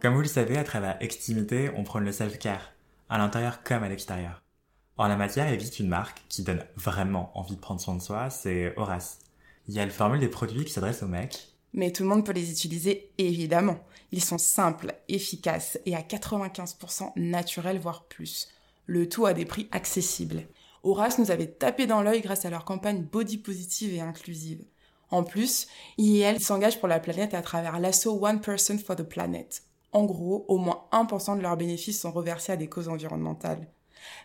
Comme vous le savez, à travers Extimité, on prône le self-care, à l'intérieur comme à l'extérieur. En la matière, il existe une marque qui donne vraiment envie de prendre soin de soi, c'est Horace. Il y a le formule des produits qui s'adresse aux mecs. Mais tout le monde peut les utiliser, évidemment. Ils sont simples, efficaces et à 95% naturels, voire plus. Le tout à des prix accessibles. Horace nous avait tapé dans l'œil grâce à leur campagne body positive et inclusive. En plus, IEL s'engage pour la planète à travers l'assaut One Person for the Planet. En gros, au moins 1% de leurs bénéfices sont reversés à des causes environnementales.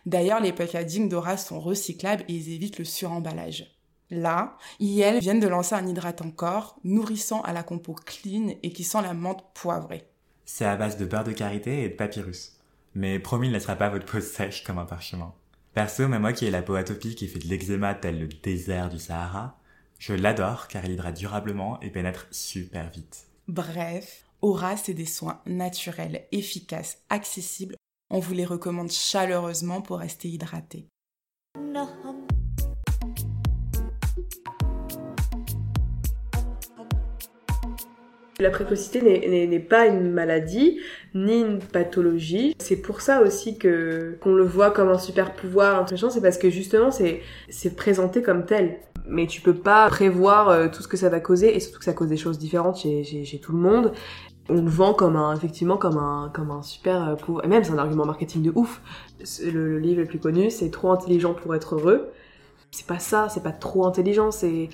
D'ailleurs, les packaging d'Horace sont recyclables et ils évitent le suremballage. Là, IEL viennent de lancer un hydratant corps, nourrissant à la compo clean et qui sent la menthe poivrée. C'est à base de beurre de karité et de papyrus. Mais promis, il ne laissera pas votre peau sèche comme un parchemin. Perso, même moi qui ai la peau atopique et fait de l'eczéma tel le désert du Sahara, je l'adore car il hydrate durablement et pénètre super vite. Bref, Aura, c'est des soins naturels, efficaces, accessibles. On vous les recommande chaleureusement pour rester hydraté. La précocité n'est pas une maladie ni une pathologie. C'est pour ça aussi que qu'on le voit comme un super pouvoir, c'est parce que justement c'est présenté comme tel. Mais tu peux pas prévoir euh, tout ce que ça va causer et surtout que ça cause des choses différentes chez, tout le monde. On le vend comme un effectivement comme un comme un super euh. Et même c'est un argument marketing de ouf. Le, le livre le plus connu c'est trop intelligent pour être heureux. C'est pas ça, c'est pas trop intelligent, c'est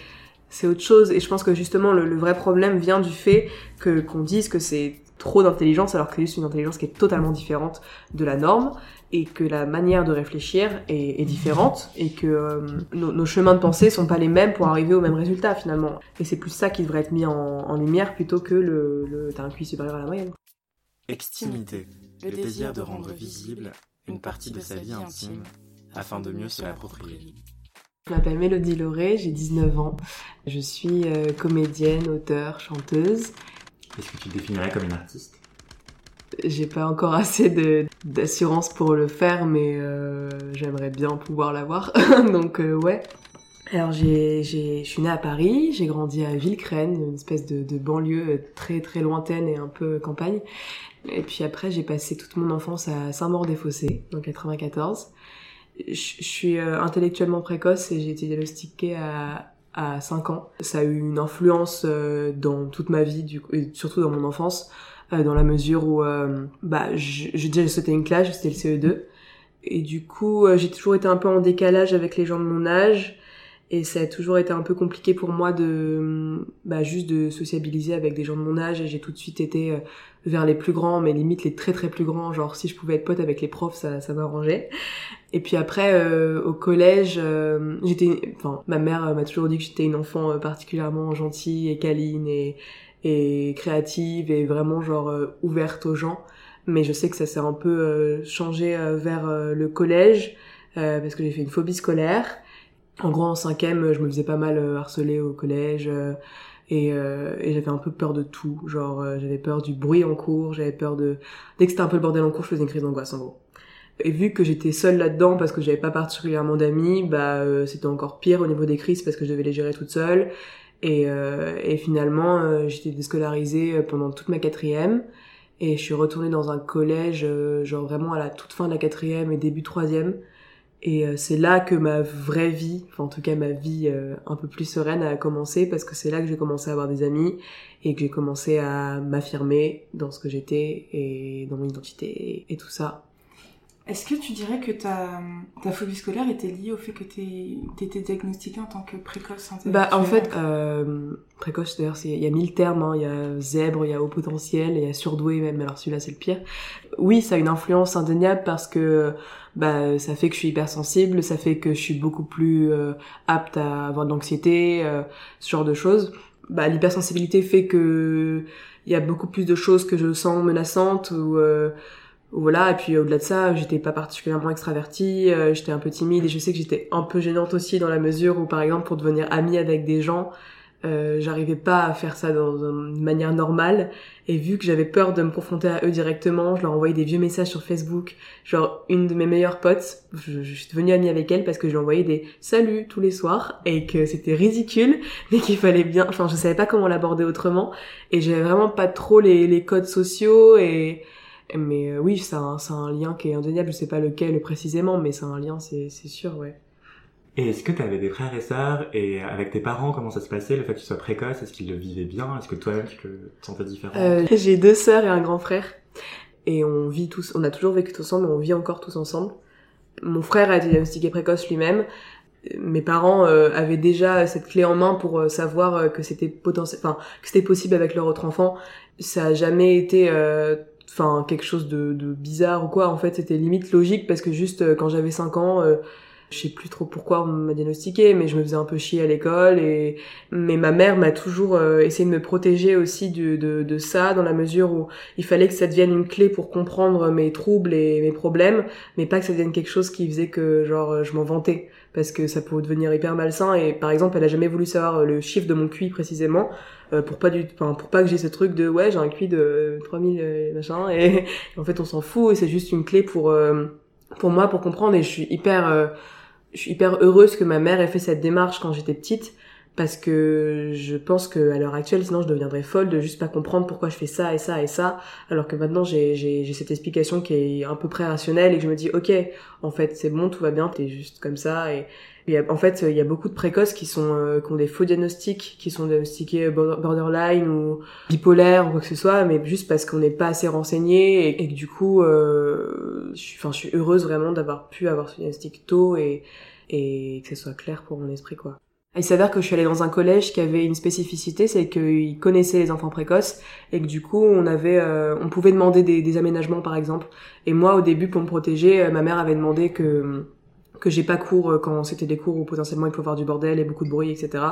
c'est autre chose. Et je pense que justement, le, vrai problème vient du fait que qu'on dise que c'est trop d'intelligence alors que c'est juste une intelligence qui est totalement différente de la norme et que la manière de réfléchir est, différente et que euh, nos, chemins de pensée sont pas les mêmes pour arriver au même résultat finalement. Et c'est plus ça qui devrait être mis en, lumière plutôt que le, le t'as un QI supérieur à la moyenne. Extimité, le désir de rendre visible une partie de sa vie intime afin de mieux se l'approprier. Je m'appelle Mélodie Lauré, j'ai 19 ans. Je suis euh, comédienne, auteure, chanteuse. Est-ce que tu te définirais comme une artiste? J'ai pas encore assez d'assurance pour le faire, mais euh, j'aimerais bien pouvoir l'avoir. Donc euh, ouais. Alors j'ai, je suis née à Paris, j'ai grandi à Villecrène, une espèce de, de banlieue très très lointaine et un peu campagne. Et puis après j'ai passé toute mon enfance à Saint-Maur-des-Fossés, en 94 je suis euh, intellectuellement précoce et j'ai été diagnostiquée à à 5 ans. Ça a eu une influence euh, dans toute ma vie, du coup, et surtout dans mon enfance, euh, dans la mesure où bah, j'ai déjà sauté une classe, c'était le CE2. Et du coup, j'ai toujours été un peu en décalage avec les gens de mon âge. Et ça a toujours été un peu compliqué pour moi de bah, juste de sociabiliser avec des gens de mon âge. Et j'ai tout de suite été vers les plus grands, mais limite les très très plus grands. Genre si je pouvais être pote avec les profs, ça, ça m'arrangeait. Et puis après, euh, au collège, euh, j'étais, enfin, ma mère euh, m'a toujours dit que j'étais une enfant particulièrement gentille et câline et, et créative et vraiment genre ouverte aux gens. Mais je sais que ça s'est un peu changé vers le collège parce que j'ai fait une phobie scolaire. En gros, en cinquième, je me faisais pas mal harceler au collège. Et, et j'avais un peu peur de tout. Genre, j'avais peur du bruit en cours, j'avais peur de... Dès que c'était un peu le bordel en cours, je faisais une crise d'angoisse, en gros. Et vu que j'étais seule là-dedans parce que j'avais pas particulièrement d'amis, bah euh, c'était encore pire au niveau des crises parce que je devais les gérer toute seule. Et, euh, et finalement, euh, j'étais déscolarisée pendant toute ma quatrième. Et je suis retournée dans un collège, genre vraiment à la toute fin de la quatrième et début troisième. Et c'est là que ma vraie vie, enfin en tout cas ma vie un peu plus sereine a commencé parce que c'est là que j'ai commencé à avoir des amis et que j'ai commencé à m'affirmer dans ce que j'étais et dans mon identité et tout ça. Est-ce que tu dirais que ta, ta phobie scolaire était liée au fait que tu étais diagnostiquée en tant que précoce Bah en fait, euh, précoce d'ailleurs, il y a mille termes, hein. il y a zèbre, il y a haut potentiel, il y a surdoué même, alors celui-là c'est le pire. Oui, ça a une influence indéniable parce que bah ça fait que je suis hypersensible, ça fait que je suis beaucoup plus euh, apte à avoir de l'anxiété, euh, ce genre de choses. Bah l'hypersensibilité fait que il y a beaucoup plus de choses que je sens menaçantes ou euh, voilà et puis au-delà de ça j'étais pas particulièrement extravertie euh, j'étais un peu timide et je sais que j'étais un peu gênante aussi dans la mesure où par exemple pour devenir amie avec des gens euh, j'arrivais pas à faire ça dans une manière normale. Et vu que j'avais peur de me confronter à eux directement je leur envoyais des vieux messages sur Facebook. Genre une de mes meilleures potes je, suis devenue amie avec elle parce que je lui envoyais des saluts tous les soirs et que c'était ridicule mais qu'il fallait bien enfin je savais pas comment l'aborder autrement et j'avais vraiment pas trop les codes sociaux et mais euh, oui, c'est un, un, lien qui est indéniable. Je sais pas lequel précisément, mais c'est un lien, c'est sûr, ouais. Et est-ce que tu avais des frères et sœurs? Et avec tes parents, comment ça se passait le fait que tu sois précoce Est-ce qu'ils le vivaient bien? Est-ce que toi-même tu te sentais différent euh, J'ai deux sœurs et un grand frère et on vit tous, on a toujours vécu tous ensemble, mais on vit encore tous ensemble. Mon frère a été diagnostiqué précoce lui-même. Mes parents euh, avaient déjà cette clé en main pour savoir que c'était potentiel, enfin que c'était possible avec leur autre enfant. Ça a jamais été enfin quelque chose de, de, bizarre ou quoi en fait c'était limite logique parce que juste euh, quand j'avais 5 ans euh, je sais plus trop pourquoi on m'a diagnostiqué mais je me faisais un peu chier à l'école et mais ma mère m'a toujours euh, essayé de me protéger aussi de, de, de, ça dans la mesure où il fallait que ça devienne une clé pour comprendre mes troubles et mes problèmes mais pas que ça devienne quelque chose qui faisait que genre je m'en vantais parce que ça pouvait devenir hyper malsain. Et par exemple elle a jamais voulu savoir le chiffre de mon QI précisément euh, pour pas du enfin pour pas que j'ai ce truc de ouais j'ai un QI de 3000 euh, machin et, en fait on s'en fout et c'est juste une clé pour euh, pour moi pour comprendre. Et je suis hyper je suis hyper heureuse que ma mère ait fait cette démarche quand j'étais petite parce que je pense que à l'heure actuelle sinon je deviendrais folle de juste pas comprendre pourquoi je fais ça et ça et ça alors que maintenant j'ai j'ai cette explication qui est un peu près rationnelle et que je me dis ok en fait c'est bon tout va bien t'es juste comme ça et en fait, il y a beaucoup de précoces qui sont euh, qui ont des faux diagnostics, qui sont diagnostiqués borderline ou bipolaire ou quoi que ce soit, mais juste parce qu'on n'est pas assez renseigné et, que du coup, euh, je suis, enfin, je suis heureuse vraiment d'avoir pu avoir ce diagnostic tôt et et que ce soit clair pour mon esprit, quoi. Il s'avère que je suis allée dans un collège qui avait une spécificité, c'est qu'ils connaissaient les enfants précoces et que du coup on avait, euh, on pouvait demander des, des, aménagements par exemple. Et moi au début pour me protéger, ma mère avait demandé que que j'ai pas cours euh, quand c'était des cours où potentiellement il peut y avoir du bordel et beaucoup de bruit, etc.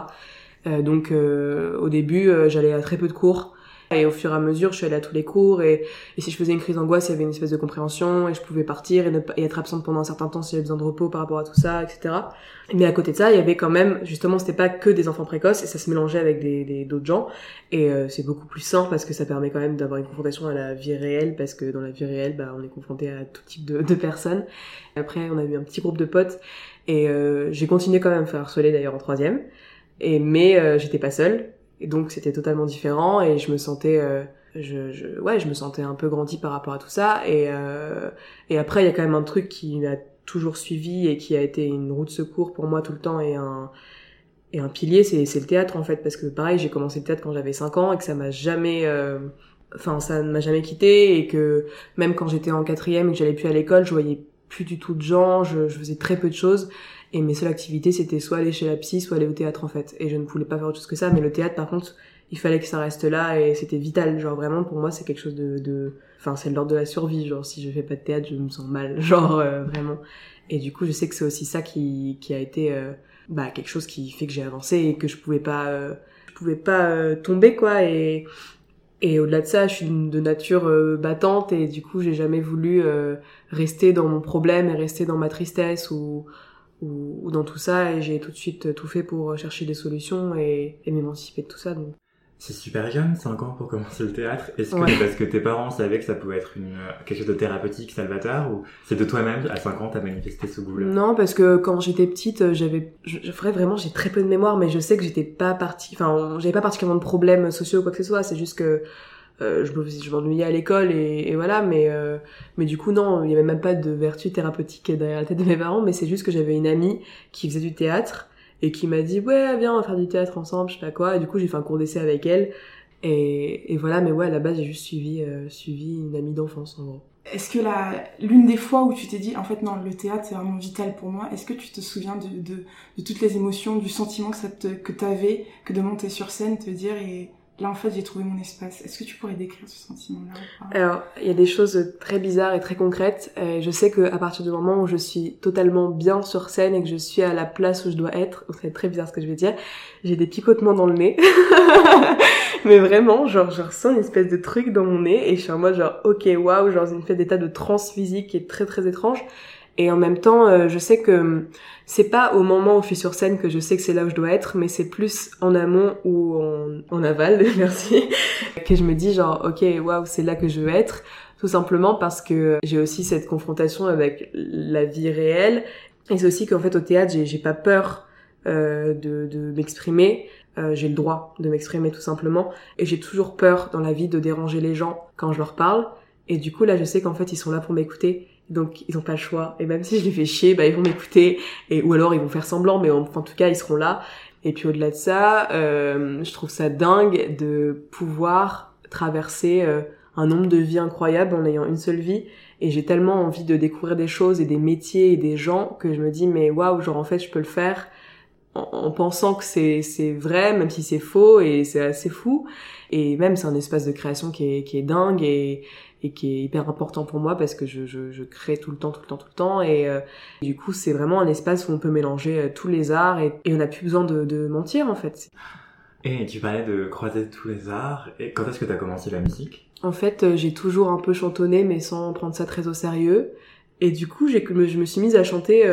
Euh, donc euh, au début, j'allais à très peu de cours. Et au fur et à mesure, je suis allée à tous les cours et, et si je faisais une crise d'angoisse, il y avait une espèce de compréhension et je pouvais partir et, être absente pendant un certain temps si j'avais besoin de repos par rapport à tout ça, etc. Mais à côté de ça, il y avait quand même, justement, c'était pas que des enfants précoces et ça se mélangeait avec des d'autres gens et euh, c'est beaucoup plus simple parce que ça permet quand même d'avoir une confrontation à la vie réelle parce que dans la vie réelle, bah, on est confronté à tout type de, de personnes. Après, on a eu un petit groupe de potes et euh, j'ai continué quand même à faire harceler d'ailleurs en troisième. Et mais euh, j'étais pas seule et donc c'était totalement différent et je me sentais euh, je, me sentais un peu grandi par rapport à tout ça. Et euh, et après il y a quand même un truc qui m'a toujours suivi et qui a été une roue de secours pour moi tout le temps et un pilier c'est c'est le théâtre en fait. Parce que pareil j'ai commencé le théâtre quand j'avais 5 ans et que ça m'a jamais euh, ne m'a jamais quitté et que même quand j'étais en quatrième et que j'allais plus à l'école je voyais plus du tout de gens je faisais très peu de choses et mes seules activités, c'était soit aller chez la psy, soit aller au théâtre, en fait. Et je ne voulais pas faire autre chose que ça. Mais le théâtre, par contre, il fallait que ça reste là et c'était vital. Genre, vraiment, pour moi, c'est quelque chose de, de... Enfin, c'est l'ordre de la survie. Genre, si je fais pas de théâtre, je me sens mal. Genre, euh, vraiment. Et du coup, je sais que c'est aussi ça qui, qui a été, euh, bah, quelque chose qui fait que j'ai avancé et que je pouvais pas, euh, je pouvais pas tomber, quoi. Et, et au-delà de ça, je suis de nature battante et du coup, j'ai jamais voulu rester dans mon problème et rester dans ma tristesse ou, ou, dans tout ça et j'ai tout de suite tout fait pour chercher des solutions et, et m'émanciper de tout ça. Donc. C'est super jeune, 5 ans pour commencer le théâtre. Est-ce que c'est parce que tes parents savaient que ça pouvait être une, quelque chose de thérapeutique, salvateur, ou c'est de toi-même, à 5 ans, t'as manifesté ce goût-là? Non, parce que quand j'étais petite, j'avais, je, je ferais vraiment, j'ai très peu de mémoire, mais je sais que j'étais pas partie, enfin, j'avais pas particulièrement de problèmes sociaux ou quoi que ce soit, c'est juste que euh, je m'ennuyais à l'école et, voilà mais euh, mais du coup non il y avait même pas de vertu thérapeutique derrière la tête de mes parents mais c'est juste que j'avais une amie qui faisait du théâtre et qui m'a dit ouais viens on va faire du théâtre ensemble je sais pas quoi. Et du coup j'ai fait un cours d'essai avec elle et, voilà mais ouais à la base j'ai juste suivi euh, suivi une amie d'enfance en gros. Est-ce que la, l'une des fois où tu t'es dit, en fait, non, le théâtre, c'est vraiment vital pour moi, est-ce que tu te souviens de, de, toutes les émotions, du sentiment que ça te, que t'avais, que de monter sur scène, te dire, là, en fait, j'ai trouvé mon espace. Est-ce que tu pourrais décrire ce sentiment-là Alors, il y a des choses très bizarres et très concrètes. Et je sais qu'à partir du moment où je suis totalement bien sur scène et que je suis à la place où je dois être, c'est très bizarre ce que je vais dire, j'ai des picotements dans le nez. mais vraiment, genre, je ressens une espèce de truc dans mon nez et je suis en mode genre, ok, waouh, genre, une fait d'état de transe physique qui est très très étrange. Et en même temps, euh, je sais que hum, c'est pas au moment où je suis sur scène que je sais que c'est là où je dois être, mais c'est plus en amont ou en, en aval, merci, que je me dis genre, ok, waouh, c'est là que je veux être. Tout simplement parce que j'ai aussi cette confrontation avec la vie réelle. Et c'est aussi qu'en fait, au théâtre, j'ai pas peur euh, de, de m'exprimer. Euh, j'ai le droit de m'exprimer tout simplement. Et j'ai toujours peur dans la vie de déranger les gens quand je leur parle. Et du coup, là, je sais qu'en fait, ils sont là pour m'écouter donc ils ont pas le choix. Et même si je les fais chier, bah ils vont m'écouter. Et ou alors ils vont faire semblant, mais en, tout cas ils seront là. Et puis au-delà de ça, euh, je trouve ça dingue de pouvoir traverser euh, un nombre de vies incroyables en ayant une seule vie. Et j'ai tellement envie de découvrir des choses et des métiers et des gens que je me dis mais waouh, genre en fait je peux le faire en, en pensant que c'est c'est vrai, même si c'est faux et c'est assez fou. Et même c'est un espace de création qui est qui est dingue et et qui est hyper important pour moi parce que je, je, je crée tout le temps, tout le temps, tout le temps. Et euh, du coup, c'est vraiment un espace où on peut mélanger euh, tous les arts et, et on n'a plus besoin de, de, mentir en fait. Et tu parlais de croiser tous les arts. Et quand est-ce que tu as commencé la musique? En fait, euh, j'ai toujours un peu chantonné, mais sans prendre ça très au sérieux. Et du coup, j'ai, je me suis mise à chanter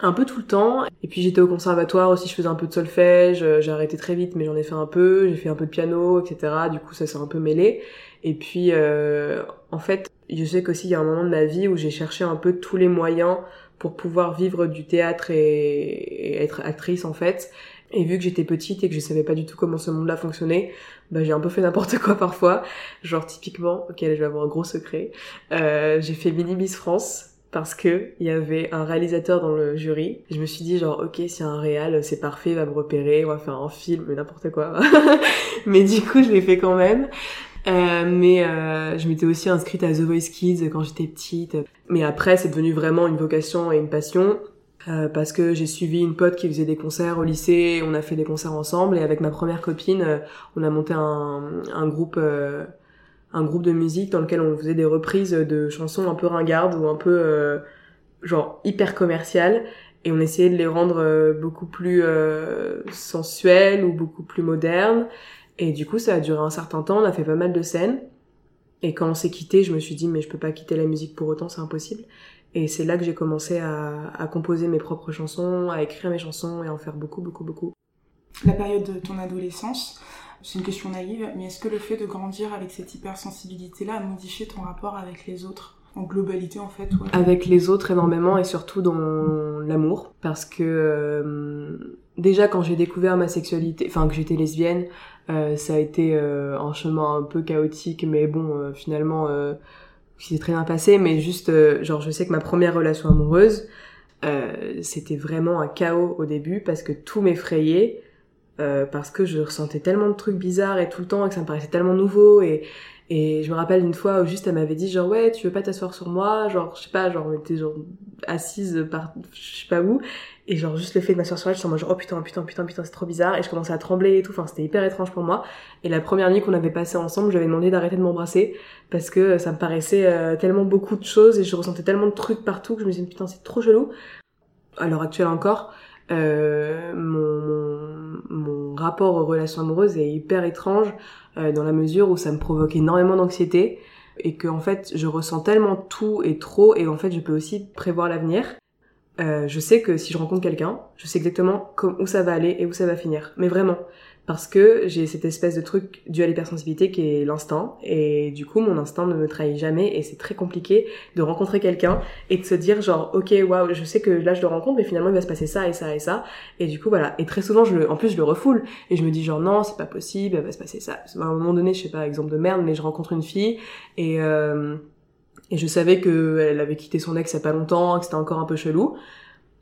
un peu tout le temps. Et puis j'étais au conservatoire aussi, je faisais un peu de solfège. J'ai arrêté très vite, mais j'en ai fait un peu. J'ai fait un peu de piano, etc. Du coup, ça s'est un peu mêlé. Et puis, euh, en fait, je sais qu'aussi il y a un moment de ma vie où j'ai cherché un peu tous les moyens pour pouvoir vivre du théâtre et, être actrice en fait. Et vu que j'étais petite et que je savais pas du tout comment ce monde-là fonctionnait, bah j'ai un peu fait n'importe quoi parfois. Genre typiquement, ok, je vais avoir un gros secret. Euh, j'ai fait Mini Miss France parce que il y avait un réalisateur dans le jury. Je me suis dit genre ok, c'est un réal, c'est parfait, va me repérer, on va faire un film, n'importe quoi. mais du coup, je l'ai fait quand même. Euh, mais euh, je m'étais aussi inscrite à The Voice Kids quand j'étais petite. Mais après, c'est devenu vraiment une vocation et une passion. Euh, parce que j'ai suivi une pote qui faisait des concerts au lycée, on a fait des concerts ensemble et avec ma première copine, euh, on a monté un, un groupe euh, un groupe de musique dans lequel on faisait des reprises de chansons un peu ringardes ou un peu genre hyper commerciales et on essayait de les rendre beaucoup plus sensuelles ou beaucoup plus modernes et du coup, ça a duré un certain temps, on a fait pas mal de scènes. Et quand on s'est quitté, je me suis dit, mais je peux pas quitter la musique pour autant, c'est impossible. Et c'est là que j'ai commencé à, à, composer mes propres chansons, à écrire mes chansons et à en faire beaucoup, beaucoup, beaucoup. La période de ton adolescence, c'est une question naïve, mais est-ce que le fait de grandir avec cette hypersensibilité-là a modifié ton rapport avec les autres en globalité en fait ouais. Avec les autres énormément et surtout dans l'amour parce que euh, déjà quand j'ai découvert ma sexualité, enfin que j'étais lesbienne, ça a été euh, un chemin un peu chaotique, mais bon, euh, finalement, euh, s'est très bien passé. Mais juste, genre, je sais que ma première relation amoureuse, c'était vraiment un chaos au début parce que tout m'effrayait. parce que je ressentais tellement de trucs bizarres et tout le temps et que ça me paraissait tellement nouveau et et je me rappelle une fois où juste elle m'avait dit genre ouais tu veux pas t'asseoir sur moi? Genre je sais pas genre on était genre assise par je sais pas où et genre juste le fait de m'asseoir sur elle je suis en genre oh putain putain putain putain c'est trop bizarre. Et je commençais à trembler et tout. Enfin c'était hyper étrange pour moi. Et la première nuit qu'on avait passé ensemble j'avais demandé d'arrêter de m'embrasser parce que ça me paraissait euh, tellement beaucoup de choses et je ressentais tellement de trucs partout que je me disais putain c'est trop chelou. À l'heure actuelle encore euh, mon, mon, rapport aux relations amoureuses est hyper étrange euh, dans la mesure où ça me provoque énormément d'anxiété et que en fait je ressens tellement tout et trop et en fait je peux aussi prévoir l'avenir. Euh, je sais que si je rencontre quelqu'un, je sais exactement où ça va aller et où ça va finir. Mais vraiment, parce que j'ai cette espèce de truc dû à l'hypersensibilité qui est l'instinct. Et du coup mon instinct ne me trahit jamais. Et c'est très compliqué de rencontrer quelqu'un et de se dire genre ok waouh je sais que là je le rencontre mais finalement il va se passer ça et ça et ça. Et du coup voilà. Et très souvent je le en plus je le refoule. Et je me dis genre non c'est pas possible il va se passer ça. À un moment donné je sais pas exemple de merde mais je rencontre une fille. Et euh, et je savais que elle avait quitté son ex il y a pas longtemps que c'était encore un peu chelou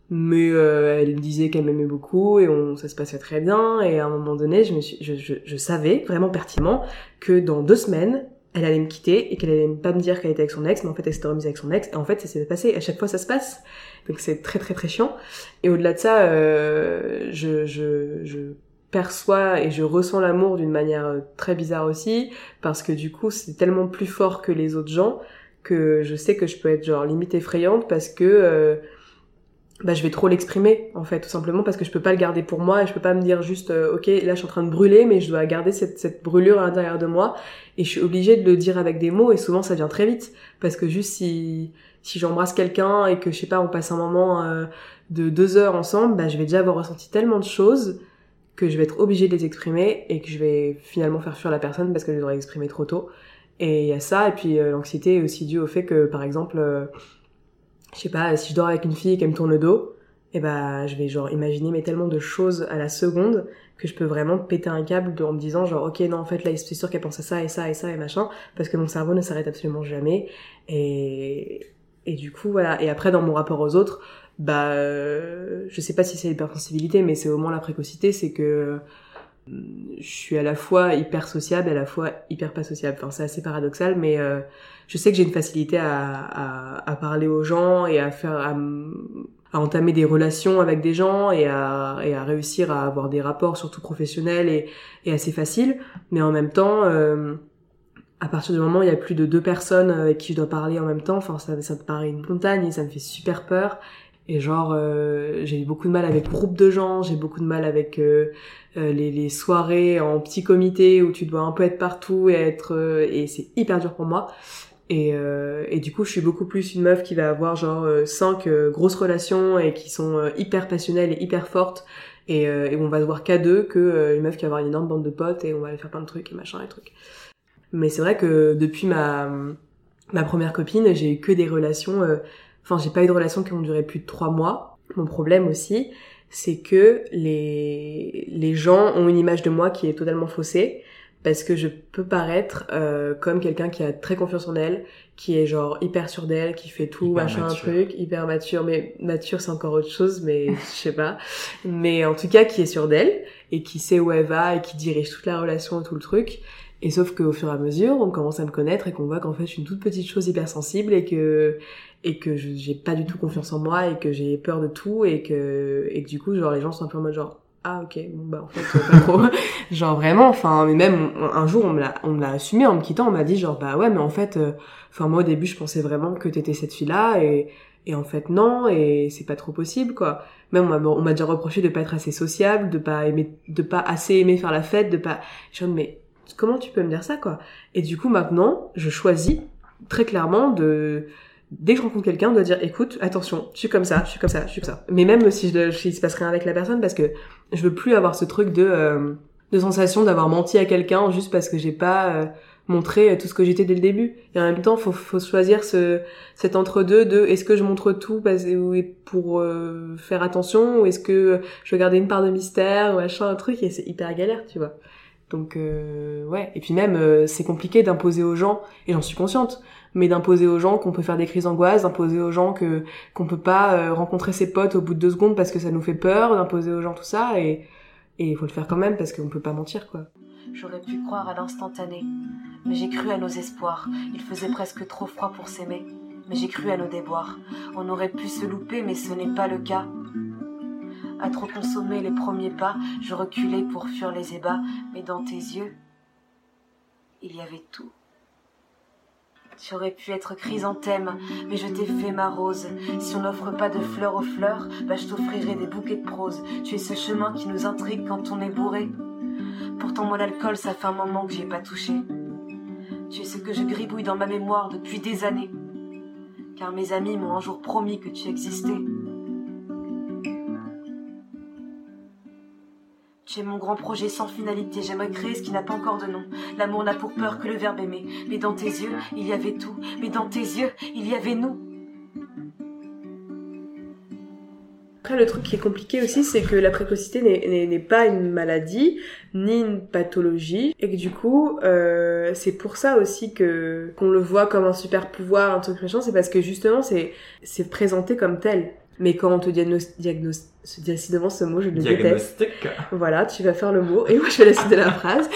mais euh, elle disait qu'elle m'aimait beaucoup et on, ça se passait très bien et à un moment donné je me suis je, je, je savais vraiment pertinemment que dans deux semaines elle allait me quitter et qu'elle allait pas me dire qu'elle était avec son ex, mais en fait elle s'était remise avec son ex. Et en fait ça s'est passé. À chaque fois ça se passe. Donc c'est très très très chiant. Et au-delà de ça, euh, je, je, je perçois et je ressens l'amour d'une manière euh, très bizarre aussi parce que du coup c'est tellement plus fort que les autres gens que je sais que je peux être genre limite effrayante parce que euh, bah, je vais trop l'exprimer en fait tout simplement parce que je peux pas le garder pour moi et je peux pas me dire juste euh, ok là je suis en train de brûler mais je dois garder cette, brûlure à l'intérieur de moi et je suis obligée de le dire avec des mots et souvent ça vient très vite parce que juste si si j'embrasse quelqu'un et que je sais pas on passe un moment euh, de deux heures ensemble bah je vais déjà avoir ressenti tellement de choses que je vais être obligée de les exprimer et que je vais finalement faire fuir la personne parce que je les aurais trop tôt et il y a ça et puis euh, l'anxiété est aussi due au fait que par exemple je sais pas, si je dors avec une fille qui me tourne le dos, et eh ben je vais genre imaginer mais tellement de choses à la seconde que je peux vraiment péter un câble en me disant genre ok non en fait là c'est sûr qu'elle pense à ça et ça et ça et machin parce que mon cerveau ne s'arrête absolument jamais. Et et du coup voilà. Et après dans mon rapport aux autres bah euh, je sais pas si c'est l'hypersensibilité mais c'est au moins la précocité c'est que je suis à la fois hyper sociable et à la fois hyper pas sociable. Enfin, c'est assez paradoxal, mais euh, je sais que j'ai une facilité à, parler aux gens et à faire, à, entamer des relations avec des gens et à, réussir à avoir des rapports, surtout professionnels et, et assez faciles. Mais en même temps, euh, à partir du moment où il y a plus de deux personnes avec qui je dois parler en même temps, enfin, ça, ça me paraît une montagne et ça me fait super peur. Et genre, euh, j'ai eu beaucoup de mal avec groupe de gens, j'ai beaucoup de mal avec euh, euh, les, les, soirées en petit comité où tu dois un peu être partout et être et c'est hyper dur pour moi. Et, et du coup, je suis beaucoup plus une meuf qui va avoir genre cinq grosses relations et qui sont hyper passionnelles et hyper fortes et, et on va se voir qu'à deux que une meuf qui va avoir une énorme bande de potes et on va aller faire plein de trucs et machin et trucs. Mais c'est vrai que depuis ma ma première copine, j'ai eu que des relations Enfin, j'ai pas eu de relation qui ont duré plus de trois mois. Mon problème aussi, c'est que les, les gens ont une image de moi qui est totalement faussée parce que je peux paraître euh, comme quelqu'un qui a très confiance en elle, qui est genre hyper sûr d'elle, qui fait tout, machin, un truc, hyper mature, mais mature c'est encore autre chose, mais je sais pas. Mais en tout cas qui est sûr d'elle et qui sait où elle va et qui dirige toute la relation et tout le truc. Et sauf qu'au fur et à mesure, on commence à me connaître et qu'on voit qu'en fait je suis une toute petite chose hyper sensible et que et que j'ai pas du tout confiance en moi et que j'ai peur de tout et que et que du coup genre les gens sont un peu en mode genre ah ok bon bah en fait pas trop. Genre vraiment enfin mais même un jour on me l'a on me l'a assumé en me quittant on m'a dit genre bah ouais mais en fait euh, enfin moi au début je pensais vraiment que t'étais cette fille là et et en fait non et c'est pas trop possible quoi. Même on m'a déjà reproché de pas être assez sociable de pas aimer de pas assez aimer faire la fête de pas je me mais comment tu peux me dire ça quoi? Et du coup maintenant je choisis très clairement de dès que je rencontre quelqu'un, de dire écoute, attention, je suis comme ça, je suis comme ça, je suis comme ça. Mais même si je, il se passe rien avec la personne, parce que je veux plus avoir ce truc de euh, de sensation d'avoir menti à quelqu'un juste parce que j'ai pas euh, montré tout ce que j'étais dès le début. Et en même temps, faut faut choisir ce cet entre deux de est-ce que je montre tout pour euh, faire attention ou est-ce que je veux garder une part de mystère ou machin un truc et c'est hyper galère, tu vois. Donc ouais, et puis même c'est compliqué d'imposer aux gens et j'en suis consciente mais d'imposer aux gens qu'on peut faire des crises d'angoisse, d'imposer aux gens que qu'on peut pas euh, rencontrer ses potes au bout de deux secondes parce que ça nous fait peur, d'imposer aux gens tout ça et il faut le faire quand même parce qu'on peut pas mentir quoi. J'aurais pu croire à l'instantané, mais j'ai cru à nos espoirs. Il faisait presque trop froid pour s'aimer, mais j'ai cru à nos déboires. On aurait pu se louper, mais ce n'est pas le cas. À trop consommer les premiers pas, je reculais pour fuir les ébats, mais dans tes yeux, il y avait tout. J'aurais pu être chrysanthème, mais je t'ai fait ma rose. Si on n'offre pas de fleurs aux fleurs, bah je t'offrirai des bouquets de prose. Tu es ce chemin qui nous intrigue quand on est bourré. Pourtant moi l'alcool, ça fait un moment que j'ai pas touché. Tu es ce que je gribouille dans ma mémoire depuis des années. Car mes amis m'ont un jour promis que tu existais. J'ai mon grand projet sans finalité, j'aimerais créer ce qui n'a pas encore de nom. L'amour n'a pour peur que le verbe aimer. Mais dans tes yeux, il y avait tout. Mais dans tes yeux, il y avait nous. Après, le truc qui est compliqué aussi, c'est que la précocité n'est pas une maladie, ni une pathologie, et que du coup, euh, c'est pour ça aussi que qu'on le voit comme un super pouvoir, un truc méchant, c'est parce que justement, c'est présenté comme tel. Mais quand on te diagnostique, diagnos... décidément ce mot, je le déteste. Diagnostic. Voilà, tu vas faire le mot, et moi je vais la suite de la phrase.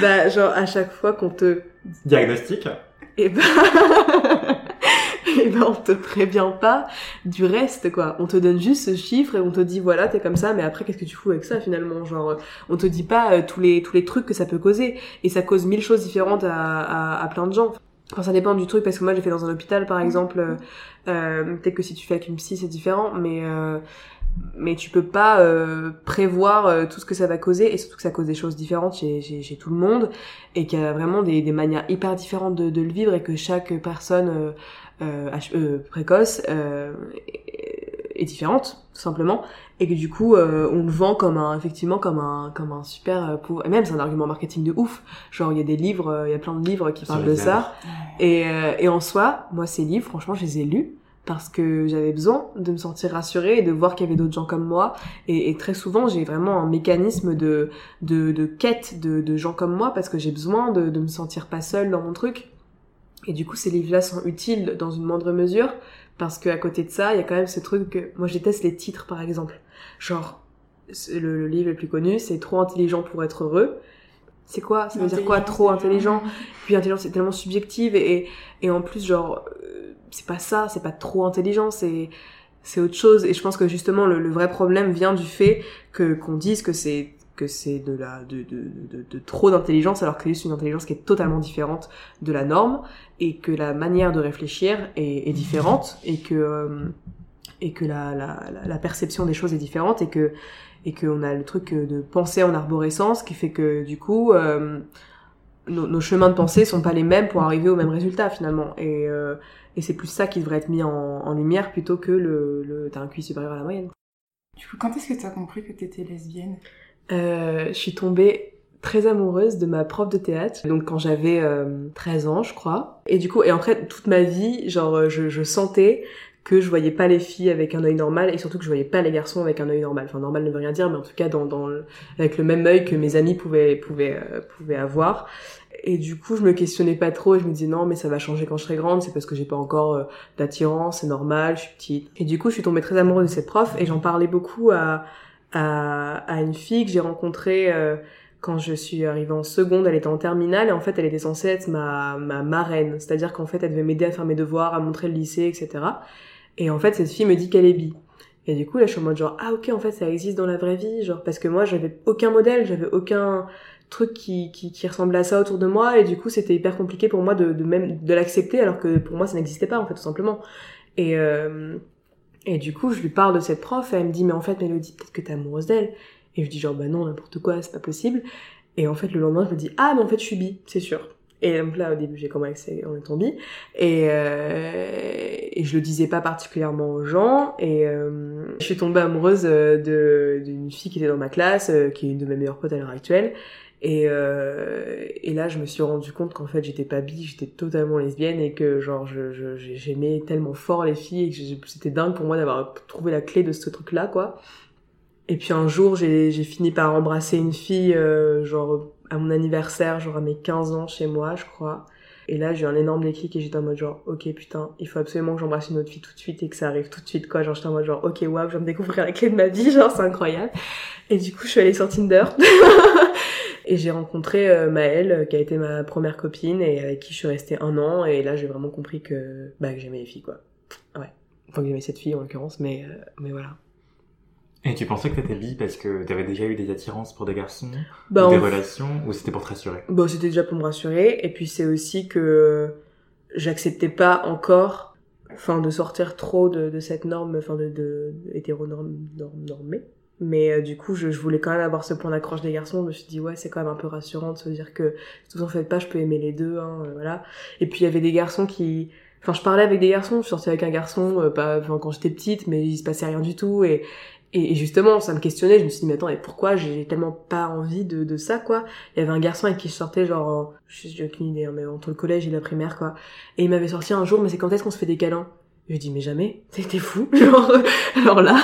Bah, genre, à chaque fois qu'on te Diagnostic. et ben, et ben on te prévient pas du reste quoi. On te donne juste ce chiffre et on te dit voilà t'es comme ça, mais après qu'est-ce que tu fous avec ça finalement? Genre on te dit pas euh, tous les tous les trucs que ça peut causer et ça cause mille choses différentes à, à, à plein de gens. Enfin, ça dépend du truc parce que moi j'ai fait dans un hôpital par exemple. euh, euh, Peut-être que si tu fais avec une psy c'est différent, mais euh, mais tu peux pas euh, prévoir euh, tout ce que ça va causer et surtout que ça cause des choses différentes chez, chez, chez tout le monde et qu'il y a vraiment des, des manières hyper différentes de, de le vivre et que chaque personne euh, euh, euh, précoce est est différente tout simplement et que du coup euh, on le vend comme un effectivement comme un comme un super euh, et même c'est un argument marketing de ouf. Genre il y a des livres euh, il y a plein de livres qui parlent de ça. et, euh, et en soi moi ces livres franchement je les ai lus parce que j'avais besoin de me sentir rassurée et de voir qu'il y avait d'autres gens comme moi. Et, et très souvent j'ai vraiment un mécanisme de de, de quête de, de gens comme moi parce que j'ai besoin de, de me sentir pas seule dans mon truc et du coup ces livres-là sont utiles dans une moindre mesure parce que à côté de ça il y a quand même ce truc que moi je déteste les titres par exemple. Genre le, le livre le plus connu c'est trop intelligent pour être heureux. C'est quoi? Ça veut dire quoi trop intelligent puis intelligence c'est tellement subjective et, et, et en plus genre euh, c'est pas ça c'est pas trop intelligent c'est c'est autre chose. Et je pense que justement le, le vrai problème vient du fait que qu'on dise que c'est que c'est de la de, de, de, trop d'intelligence alors que c'est juste une intelligence qui est totalement différente de la norme et que la manière de réfléchir est, différente et que euh, et que la, la, perception des choses est différente et que et qu'on a le truc de penser en arborescence qui fait que du coup euh, nos, chemins de pensée sont pas les mêmes pour arriver au même résultat finalement. Et euh, et c'est plus ça qui devrait être mis en, lumière plutôt que le, le t'as un QI supérieur à la moyenne. Du coup, quand est-ce que t'as compris que t'étais lesbienne? Euh, je suis tombée très amoureuse de ma prof de théâtre, donc quand j'avais euh, 13 ans, je crois. Et du coup, et en fait, toute ma vie, genre, euh, je, je sentais que je voyais pas les filles avec un œil normal et surtout que je voyais pas les garçons avec un œil normal. Enfin, normal ne veut rien dire, mais en tout cas, dans, dans le- avec le même œil que mes amis pouvaient, pouvaient, euh, pouvaient avoir. Et du coup, je me questionnais pas trop et je me disais non, mais ça va changer quand je serai grande, c'est parce que j'ai pas encore d'attirance, c'est normal, je suis petite. Et du coup, je suis tombée très amoureuse de cette prof et j'en parlais beaucoup à, à, à une fille que j'ai rencontrée euh, quand je suis arrivée en seconde, elle était en terminale et en fait elle était censée être ma, ma marraine, c'est-à-dire qu'en fait elle devait m'aider à faire mes devoirs, à montrer le lycée, etc. Et en fait cette fille me dit qu'elle est bi. Et du coup là je suis en mode genre ah ok en fait ça existe dans la vraie vie, genre parce que moi j'avais aucun modèle, j'avais aucun truc qui, qui, qui ressemblait à ça autour de moi et du coup c'était hyper compliqué pour moi de, de même de l'accepter alors que pour moi ça n'existait pas en fait tout simplement. Et euh, et du coup, je lui parle de cette prof, elle me dit, mais en fait, Mélodie, peut-être que t'es amoureuse d'elle. Et je dis genre, bah non, n'importe quoi, c'est pas possible. Et en fait, le lendemain, je me dis, ah, mais en fait, je suis bi, c'est sûr. Et donc là, au début, j'ai commencé en étant bi. Et, euh, et je le disais pas particulièrement aux gens. Et euh, je suis tombée amoureuse euh, d'une fille qui était dans ma classe, euh, qui est une de mes meilleures potes à l'heure actuelle. Et, euh, et là, je me suis rendu compte qu'en fait, j'étais pas bi, j'étais totalement lesbienne et que genre, je, je, j'ai- j'aimais tellement fort les filles et que c'était dingue pour moi d'avoir trouvé la clé de ce truc-là, quoi. Et puis un jour, j'ai, j'ai fini par embrasser une fille, euh, genre à mon anniversaire, genre à mes 15 ans chez moi, je crois. Et là, j'ai eu un énorme déclic et j'étais en mode genre, ok putain, il faut absolument que j'embrasse une autre fille tout de suite et que ça arrive tout de suite, quoi. Genre, j'étais en mode genre, ok, waouh, je viens de découvrir la clé de ma vie, genre, c'est incroyable. Et du coup, je suis allée sur Tinder. Et j'ai rencontré euh, Maëlle, euh, qui a été ma première copine et avec qui je suis restée un an. Et là, j'ai vraiment compris que, bah, que j'aimais les filles, quoi. Ouais. Enfin, que j'aimais cette fille en l'occurrence, mais, euh, mais voilà. Et tu pensais que t'étais bi parce que t'avais déjà eu des attirances pour des garçons Bah, ou des en- relations ou c'était pour te rassurer? Bon, c'était déjà pour me rassurer. Et puis c'est aussi que j'acceptais pas encore, enfin, de sortir trop de, de cette norme, enfin, de, de, hétéronorme, normée. Mais euh, du coup, je, je voulais quand même avoir ce point d'accroche des garçons. Je me suis dit, ouais, c'est quand même un peu rassurant de se dire que, si vous en faites pas, je peux aimer les deux, hein, euh, voilà. Et puis il y avait des garçons qui, enfin, je parlais avec des garçons, je sortie avec un garçon, euh, pas, enfin, quand j'étais petite, mais il se passait rien du tout. Et, et, justement, ça me questionnait. Je me suis dit, mais attends, et pourquoi j'ai tellement pas envie de, de ça, quoi? Il y avait un garçon avec qui je sortais, genre, en- je j'ai aucune idée, hein, mais entre le collège et la primaire, quoi. Et il m'avait sorti un jour, mais c'est quand est-ce qu'on se fait des câlins? Je lui dis mais jamais, t'es fou, genre alors là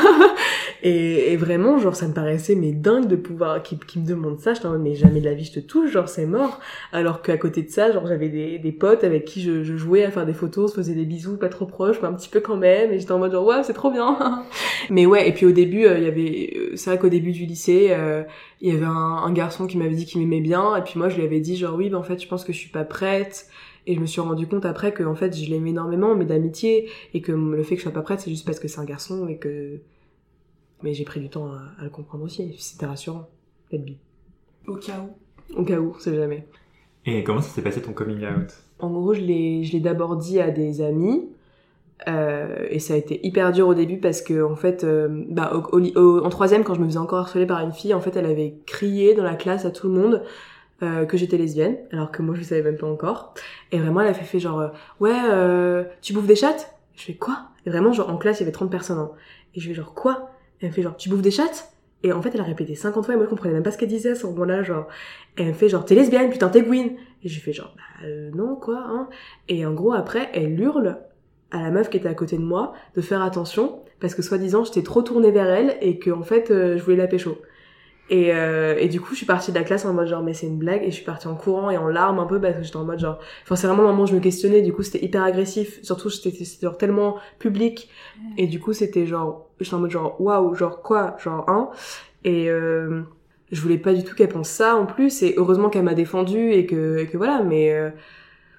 et, vraiment genre ça me paraissait mais dingue de pouvoir qui, me demande ça, je en mode mais jamais de la vie je te touche, genre c'est mort. Alors qu'à côté de ça, genre j'avais des, potes avec qui je, jouais à faire des photos, on se faisait des bisous pas trop proches, mais un petit peu quand même et j'étais en mode genre ouais, c'est trop bien. mais ouais, et puis au début euh, il y avait euh, c'est vrai qu'au début du lycée, euh, il y avait un, un garçon qui m'avait dit qu'il m'aimait bien et puis moi je lui avais dit genre oui, ben en fait, je pense que je suis pas prête. Et je me suis rendu compte après que en fait je l'aimais énormément, mais d'amitié, et que le fait que je sois pas prête, c'est juste parce que c'est un garçon et que. Mais j'ai pris du temps à, à le comprendre aussi. C'était rassurant d'être bi. Au cas où. Au cas où, c'est jamais. Et comment ça s'est passé ton coming out? En gros, je l'ai, je l'ai d'abord dit à des amis. Euh, et ça a été hyper dur au début parce que en fait, euh, bah, au, au, en troisième, quand je me faisais encore harceler par une fille, en fait, elle avait crié dans la classe à tout le monde euh, que j'étais lesbienne, alors que moi je savais même pas encore. Et vraiment, elle a fait, genre, euh, ouais, euh, tu bouffes des chattes? Je fais quoi? Et vraiment, genre en classe, il y avait 30 personnes. Hein. Et je fais genre, quoi? Elle me fait genre, tu bouffes des chattes? Et en fait, elle a répété 50 fois et moi je comprenais même pas ce qu'elle disait à ce moment-là, genre. Et elle me fait genre, t'es lesbienne, putain, t'es Gwyn. Et j'ai fait genre, bah euh, non, quoi, hein. Et en gros, après, elle hurle à la meuf qui était à côté de moi de faire attention parce que soi-disant j'étais trop tournée vers elle et que en fait je voulais la pécho. Et, euh, et du coup, je suis partie de la classe en mode genre, mais c'est une blague. Et je suis partie en courant et en larmes un peu parce que j'étais en mode genre. Enfin, c'est vraiment le moment où je me questionnais. Du coup, c'était hyper agressif. Surtout, c'était genre tellement public. Et du coup, c'était genre. J'étais en mode genre, waouh, genre quoi Genre, hein Et euh, je voulais pas du tout qu'elle pense ça en plus. Et heureusement qu'elle m'a défendue et que, et que voilà. Mais. Euh,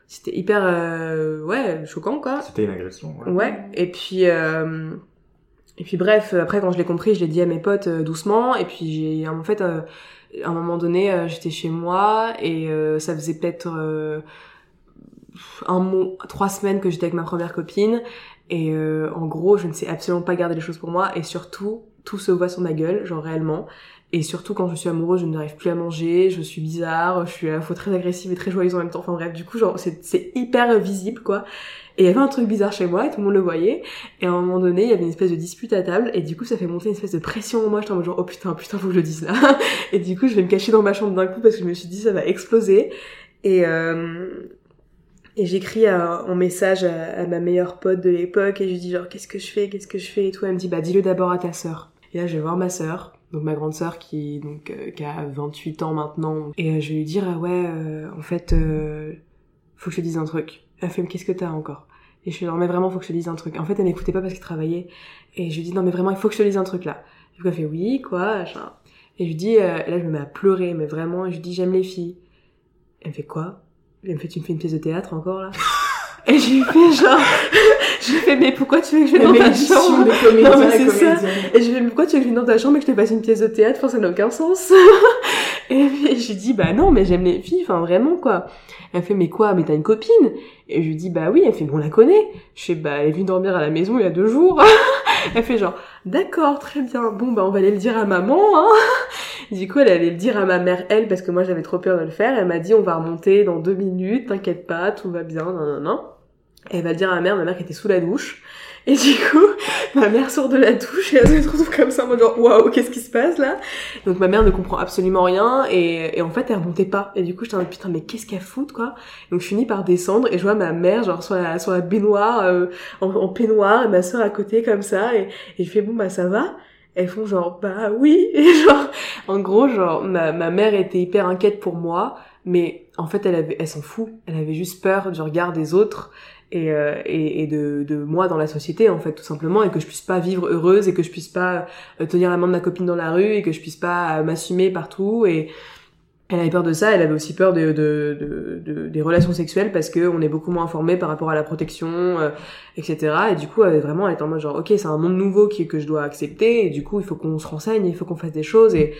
c'était hyper euh, ouais choquant quoi c'était une agression ouais, ouais. et puis euh, et puis bref, après quand je l'ai compris, je l'ai dit à mes potes euh, doucement. Et puis j'ai en fait euh, à un moment donné, euh, j'étais chez moi et ça faisait peut-être un mois, trois semaines que j'étais avec ma première copine. Et en gros, je ne sais absolument pas garder les choses pour moi. Et surtout, tout se voit sur ma gueule, genre réellement. Et surtout quand je suis amoureuse, je n'arrive plus à manger, je suis bizarre, je suis à la fois très agressive et très joyeuse en même temps. Enfin bref, du coup, genre c'est hyper visible quoi. Et il y avait un truc bizarre chez moi et tout le monde le voyait. Et à un moment donné, il y avait une espèce de dispute à table et du coup, ça fait monter une espèce de pression en moi. J'étais en mode genre, oh putain, putain, faut que je le dise là. et du coup, je vais me cacher dans ma chambre d'un coup parce que je me suis dit, ça va exploser. Et, euh, et j'écris en message à, ma meilleure pote de l'époque et je lui dis genre, qu'est-ce que je fais, qu'est-ce que je fais? Et tout. Elle me dit, bah dis-le d'abord à ta sœur. Et là, je vais voir ma sœur donc ma grande sœur qui donc euh, qui a 28 ans maintenant. Et euh, je lui dire ah ouais euh, en fait faut que je te dise un truc. Elle fait mais qu'est-ce que t'as encore? Et je lui dis non mais vraiment faut que je te dise un truc. En fait elle n'écoutait pas parce qu'elle travaillait. Et je lui dis non mais vraiment il faut que je te dise un truc là. Et puis elle fait oui quoi et je lui dis là je me mets à pleurer mais vraiment et je lui dis j'aime les filles. Elle me fait quoi? Elle me fait tu me fais une pièce de théâtre encore là? Et je lui fais genre je lui fais mais pourquoi tu veux que je vienne dans ta chambre? non mais c'est ça. et je lui fais pourquoi tu veux que je vienne dans ta chambre et que je te fasse une pièce de théâtre? Enfin ça n'a aucun sens. Et puis je lui dis bah non mais j'aime les filles enfin vraiment quoi. Elle fait mais quoi? Mais t'as une copine? Et je lui dis bah oui. Elle fait bon on la connaît. Je fais bah elle est venue dormir à la maison il y a deux jours. Elle fait genre d'accord très bien. Bon bah on va aller le dire à maman hein. Du coup elle allait le dire à ma mère elle parce que moi j'avais trop peur de le faire. Elle m'a dit on va remonter dans deux minutes t'inquiète pas tout va bien non non non elle va dire à ma mère, ma mère qui était sous la douche. Et du coup, ma mère sort de la douche et elle se retrouve comme ça, en mode genre, waouh, qu'est-ce qui se passe là? Donc ma mère ne comprend absolument rien et, et en fait elle remontait pas. Et du coup, j'étais en mode putain, mais qu'est-ce qu'elle fout quoi? Donc je finis par descendre et je vois ma mère genre sur la, sur la baignoire, euh, en, peignoir et ma soeur à côté comme ça. Et, et je fais bon bah ça va? Elles font genre bah oui. Et genre en gros genre ma, ma mère était hyper inquiète pour moi mais en fait elle elle s'en fout. Elle avait juste peur du regard des autres et, euh, et, de, moi dans la société en fait tout simplement et que je puisse pas vivre heureuse et que je puisse pas euh, tenir la main de ma copine dans la rue et que je puisse pas euh, m'assumer partout et elle avait peur de ça, elle avait aussi peur de, de, de, des relations sexuelles parce que on est beaucoup moins informé par rapport à la protection, etc. Et du coup, elle vraiment, elle était en mode genre, ok, c'est un monde nouveau qui, que je dois accepter, et du coup, il faut qu'on se renseigne, il faut qu'on fasse des choses, et,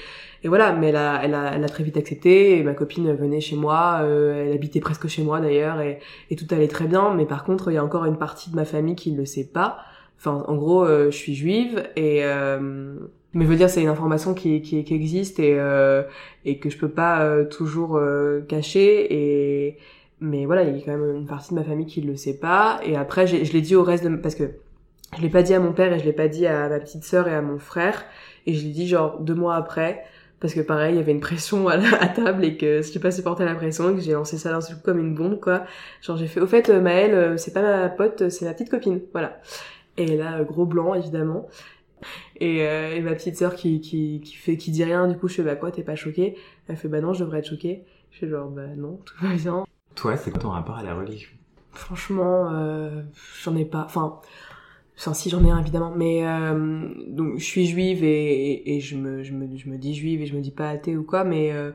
et voilà, mais elle a, elle a, elle a très vite accepté. Et ma copine venait chez moi, euh, elle habitait presque chez moi d'ailleurs, et, et tout allait très bien. Mais par contre, il y a encore une partie de ma famille qui ne le sait pas. Enfin, en gros, euh, je suis juive et euh, mais je veux dire, c'est une information qui, qui, qui existe et euh, et que je peux pas euh, toujours cacher. Et mais voilà, il y a quand même une partie de ma famille qui le sait pas. Et après, je l'ai dit au reste de parce que je l'ai pas dit à mon père et je l'ai pas dit à ma petite sœur et à mon frère. Et je l'ai dit genre deux mois après parce que pareil, il y avait une pression à, la, table et que j'ai pas supporté la pression et que j'ai lancé ça d'un seul coup comme une bombe, quoi. Genre, j'ai fait, au fait, Maëlle, c'est pas ma pote, c'est ma petite copine, voilà. Et là, gros blanc, évidemment. Et, euh, et ma petite sœur qui, qui, qui fait, qui dit rien, du coup, je fais, bah quoi, t'es pas choquée? Elle fait, bah non, je devrais être choquée. Je fais genre, bah non, tout va bien. Toi, c'est quoi ton rapport à la religion? Franchement, euh, j'en ai pas. Enfin, enfin si j'en ai un évidemment, mais euh, donc je suis juive et, et, je, me, je, me, je me dis juive et je me dis pas athée ou quoi, mais euh,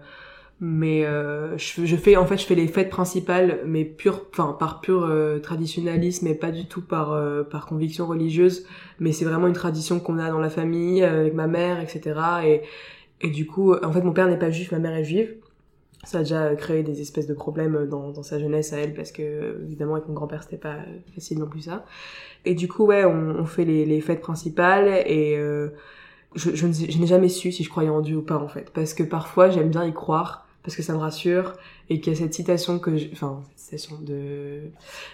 mais euh, je, fais en fait je fais les fêtes principales, mais pure, enfin par pur euh, traditionnalisme et pas du tout par euh, par conviction religieuse, mais c'est vraiment une tradition qu'on a dans la famille avec ma mère, etc. Et et du coup, en fait, mon père n'est pas juif, ma mère est juive. Ça a déjà créé des espèces de problèmes dans, dans sa jeunesse à elle parce que évidemment avec mon grand-père c'était pas facile non plus ça. Et du coup ouais on, on fait les, les, fêtes principales et euh, je, je, je n'ai jamais su si je croyais en Dieu ou pas en fait. Parce que parfois j'aime bien y croire parce que ça me rassure et qu'il y a cette citation que je, enfin cette citation de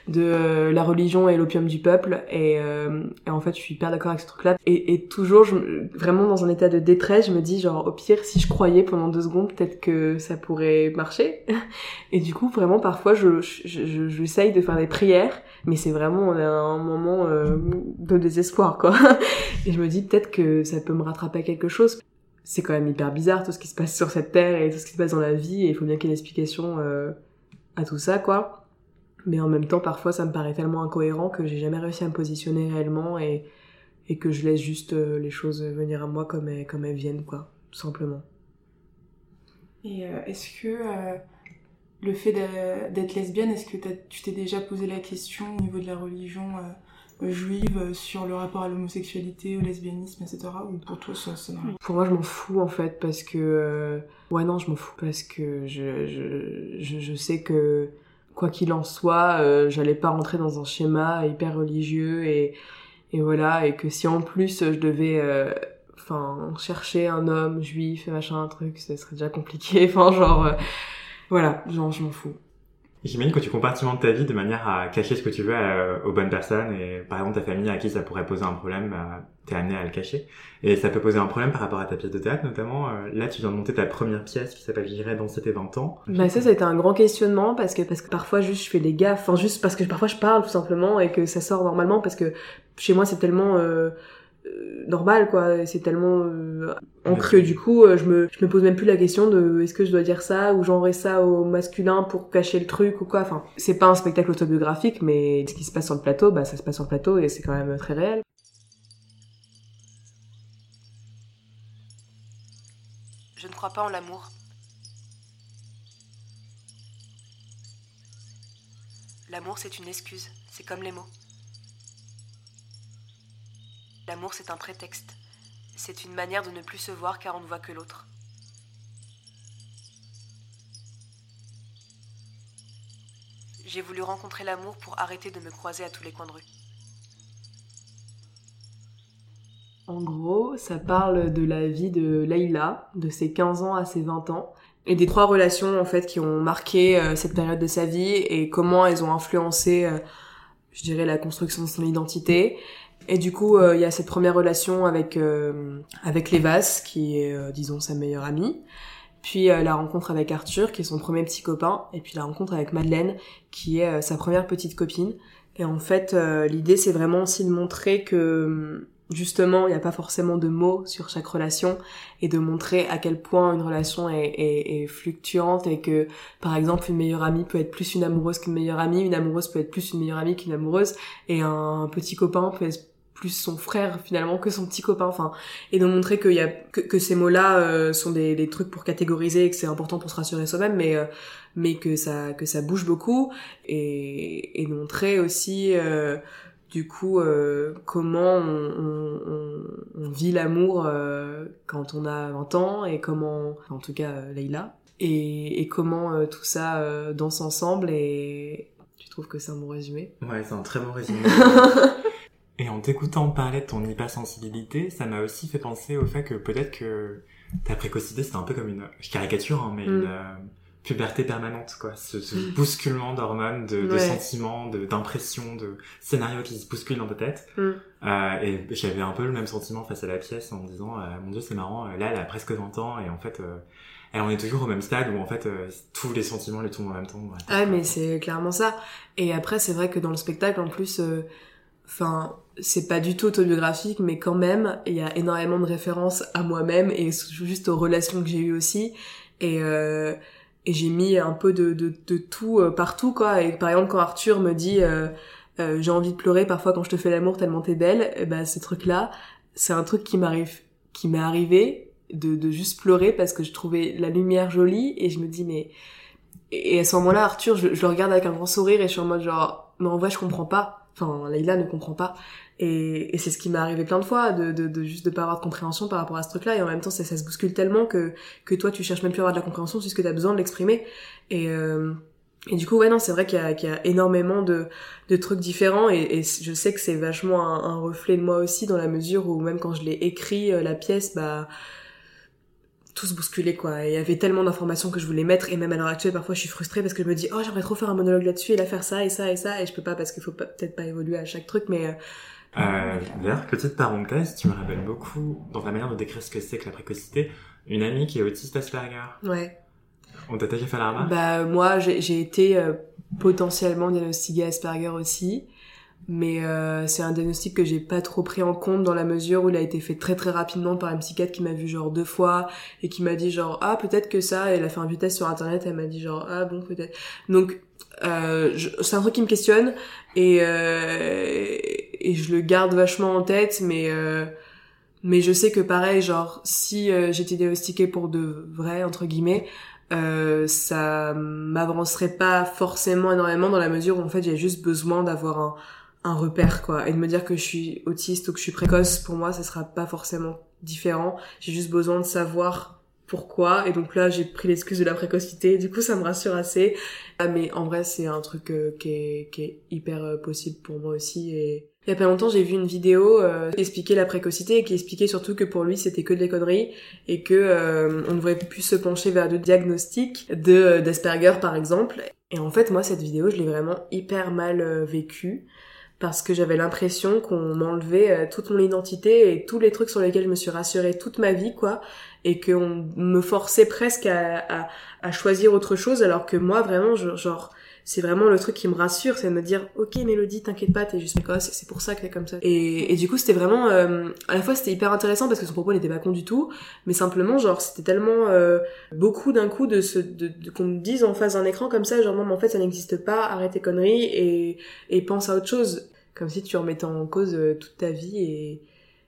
de euh, la religion est l'opium du peuple et, euh, et, en fait je suis hyper d'accord avec ce truc là et, et toujours je, vraiment dans un état de détresse je me dis genre au pire si je croyais pendant deux secondes peut-être que ça pourrait marcher et du coup vraiment parfois je je j'essaye de faire des prières mais c'est vraiment un moment euh, de désespoir quoi et je me dis peut-être que ça peut me rattraper à quelque chose c'est quand même hyper bizarre tout ce qui se passe sur cette terre et tout ce qui se passe dans la vie et il faut bien qu'il y ait une explication euh, à tout ça quoi. Mais en même temps parfois ça me paraît tellement incohérent que j'ai jamais réussi à me positionner réellement et, et que je laisse juste euh, les choses venir à moi comme elles, comme elles viennent quoi tout simplement. Et euh, est-ce que le fait d'être lesbienne est-ce que tu t'es déjà posé la question au niveau de la religion juive sur le rapport à l'homosexualité, au lesbianisme, etc. Ou pour toi, ça, ça Pour moi, je m'en fous en fait parce que euh... ouais non, je m'en fous parce que je, je je, je sais que quoi qu'il en soit, euh, j'allais pas rentrer dans un schéma hyper religieux et et voilà et que si en plus je devais euh, enfin chercher un homme juif et machin un truc, ça serait déjà compliqué. Enfin genre euh, voilà, genre je m'en fous. J'imagine que tu compartimentes ta vie de manière à cacher ce que tu veux à, aux bonnes personnes et par exemple ta famille à qui ça pourrait poser un problème, bah, t'es amené à le cacher. Et ça peut poser un problème par rapport à ta pièce de théâtre notamment. Euh, là tu viens de monter ta première pièce qui s'appelle J'irai danser tes 20 ans. Bah ça ça a été un grand questionnement parce que parce que parfois juste je fais des gaffes, enfin juste parce que parfois je parle tout simplement et que ça sort normalement parce que chez moi c'est tellement... Euh normal quoi. C'est tellement euh, ancré du coup euh, je me je me pose même plus la question de est-ce que je dois dire ça ou j'envoie ça au masculin pour cacher le truc ou quoi. Enfin c'est pas un spectacle autobiographique mais ce qui se passe sur le plateau bah ça se passe sur le plateau et c'est quand même très réel. Je ne crois pas en l'amour. L'amour c'est une excuse. C'est comme les mots L'amour, c'est un prétexte. C'est une manière de ne plus se voir car on ne voit que l'autre. J'ai voulu rencontrer l'amour pour arrêter de me croiser à tous les coins de rue. En gros, ça parle de la vie de Leïla, de ses 15 ans à ses 20 ans, et des trois relations en fait qui ont marqué euh, cette période de sa vie et comment elles ont influencé, euh, je dirais, la construction de son identité et du coup, euh, il y a cette première relation avec euh, avec Lévas, qui est, euh, disons, sa meilleure amie. Puis la rencontre avec Arthur, qui est son premier petit copain. Et puis la rencontre avec Madeleine, qui est sa première petite copine. Et en fait, l'idée, c'est vraiment aussi de montrer que justement, il n'y a pas forcément de mots sur chaque relation et de montrer à quel point une relation est, est, est, fluctuante et que, par exemple, une meilleure amie peut être plus une amoureuse qu'une meilleure amie, une amoureuse peut être plus une meilleure amie qu'une amoureuse, et un petit copain peut être plus son frère finalement que son petit copain enfin et de montrer qu'il y a que, que ces mots là euh, sont des, des, trucs pour catégoriser et que c'est important pour se rassurer soi-même mais euh, mais que ça que ça bouge beaucoup et, et montrer aussi euh, du coup euh, comment on, on, on vit l'amour euh, quand on a 20 ans et comment en tout cas Leïla et, et comment tout ça danse ensemble et tu trouves que c'est un bon résumé? Ouais c'est un très bon résumé Et en t'écoutant parler de ton hypersensibilité, ça m'a aussi fait penser au fait que peut-être que ta précocité, c'était un peu comme une, je caricature, hein, mais mm. une euh, puberté permanente, quoi. Ce, ce bousculement d'hormones, de, de sentiments, d'impressions, de, scénarios qui se bousculent dans ta tête. Mm. Euh, et j'avais un peu le même sentiment face à la pièce en me disant, euh, mon dieu, c'est marrant, euh, là, elle a presque 20 ans et en fait, euh, elle en est toujours au même stade où en fait, euh, tous les sentiments lui tombent en même temps. Ouais. Ah mais c'est clairement ça. Et après c'est vrai que dans le spectacle en plus, euh, enfin c'est pas du tout autobiographique, mais quand même il y a énormément de références à moi-même et juste aux relations que j'ai eues aussi. Et euh, et j'ai mis un peu de de, de tout euh, partout quoi. Et par exemple quand Arthur me dit euh, euh, j'ai envie de pleurer parfois quand je te fais l'amour tellement t'es belle, ben ce truc là c'est un truc qui m'arrive qui m'est arrivé de, de juste pleurer parce que je trouvais la lumière jolie et je me dis mais et à ce moment-là, Arthur, je, je le regarde avec un grand sourire et je suis en mode genre, mais en vrai, je comprends pas. Enfin, Leïla ne comprend pas. Et, et c'est ce qui m'est arrivé plein de fois, de, de, de juste de pas avoir de compréhension par rapport à ce truc-là. Et en même temps, ça, ça se bouscule tellement que, que toi, tu cherches même plus à avoir de la compréhension puisque t'as besoin de l'exprimer. Et, euh, et du coup, ouais, non, c'est vrai qu'il y a, qu'il y a énormément de, de trucs différents et, et je sais que c'est vachement un, un reflet de moi aussi dans la mesure où même quand je l'ai écrit, euh, la pièce, bah, tout se bousculait quoi. Il y avait tellement d'informations que je voulais mettre et même à l'heure actuelle parfois je suis frustrée parce que je me dis oh j'aimerais trop faire un monologue là-dessus et là faire ça et ça et ça et je peux pas parce qu'il faut peut-être pas évoluer à chaque truc mais euh, Euh, D'ailleurs, petite parenthèse, tu me rappelles beaucoup, dans ta manière de décrire ce que c'est que la précocité, une amie qui est autiste Asperger. ouais. On t'a déjà fait la remarque? Bah moi j'ai été euh, potentiellement diagnostiquée Asperger aussi. Mais euh, c'est un diagnostic que j'ai pas trop pris en compte dans la mesure où il a été fait très très rapidement par une psychiatre qui m'a vu genre deux fois et qui m'a dit genre ah peut-être que ça. Et elle a fait un test sur internet, elle m'a dit genre ah bon peut-être. Donc euh, c'est un truc qui me questionne et euh, et je le garde vachement en tête, mais euh, mais je sais que pareil genre si euh, j'étais diagnostiquée pour de vrai entre guillemets euh, ça m'avancerait pas forcément énormément dans la mesure où en fait j'ai juste besoin d'avoir un, un repère quoi. Et de me dire que je suis autiste ou que je suis précoce pour moi ça sera pas forcément différent. J'ai juste besoin de savoir pourquoi. Et donc là j'ai pris l'excuse de la précocité. Du coup ça me rassure assez. Ah, mais en vrai c'est un truc euh, qui, est, qui est hyper euh, possible pour moi aussi et il y a pas longtemps j'ai vu une vidéo euh, qui expliquait la précocité et qui expliquait surtout que pour lui c'était que des conneries et que euh, on devrait plus se pencher vers le diagnostic de euh, d'Asperger par exemple. Et en fait, moi cette vidéo, je l'ai vraiment hyper mal euh, vécue parce que j'avais l'impression qu'on m'enlevait euh, toute mon identité et tous les trucs sur lesquels je me suis rassurée toute ma vie quoi et qu'on me forçait presque à, à, à choisir autre chose alors que moi vraiment je- genre c'est vraiment le truc qui me rassure, c'est de me dire ok Mélodie, t'inquiète pas, t'es juste précoce, c'est pour ça que t'es comme ça. Et, et du coup c'était vraiment, euh, à la fois c'était hyper intéressant parce que son propos n'était pas con du tout, mais simplement genre c'était tellement euh, beaucoup d'un coup de se de, de- qu'on me dise en face d'un écran comme ça, genre non mais en fait ça n'existe pas, arrête tes conneries et, et pense à autre chose, comme si tu remettais en cause euh, toute ta vie et,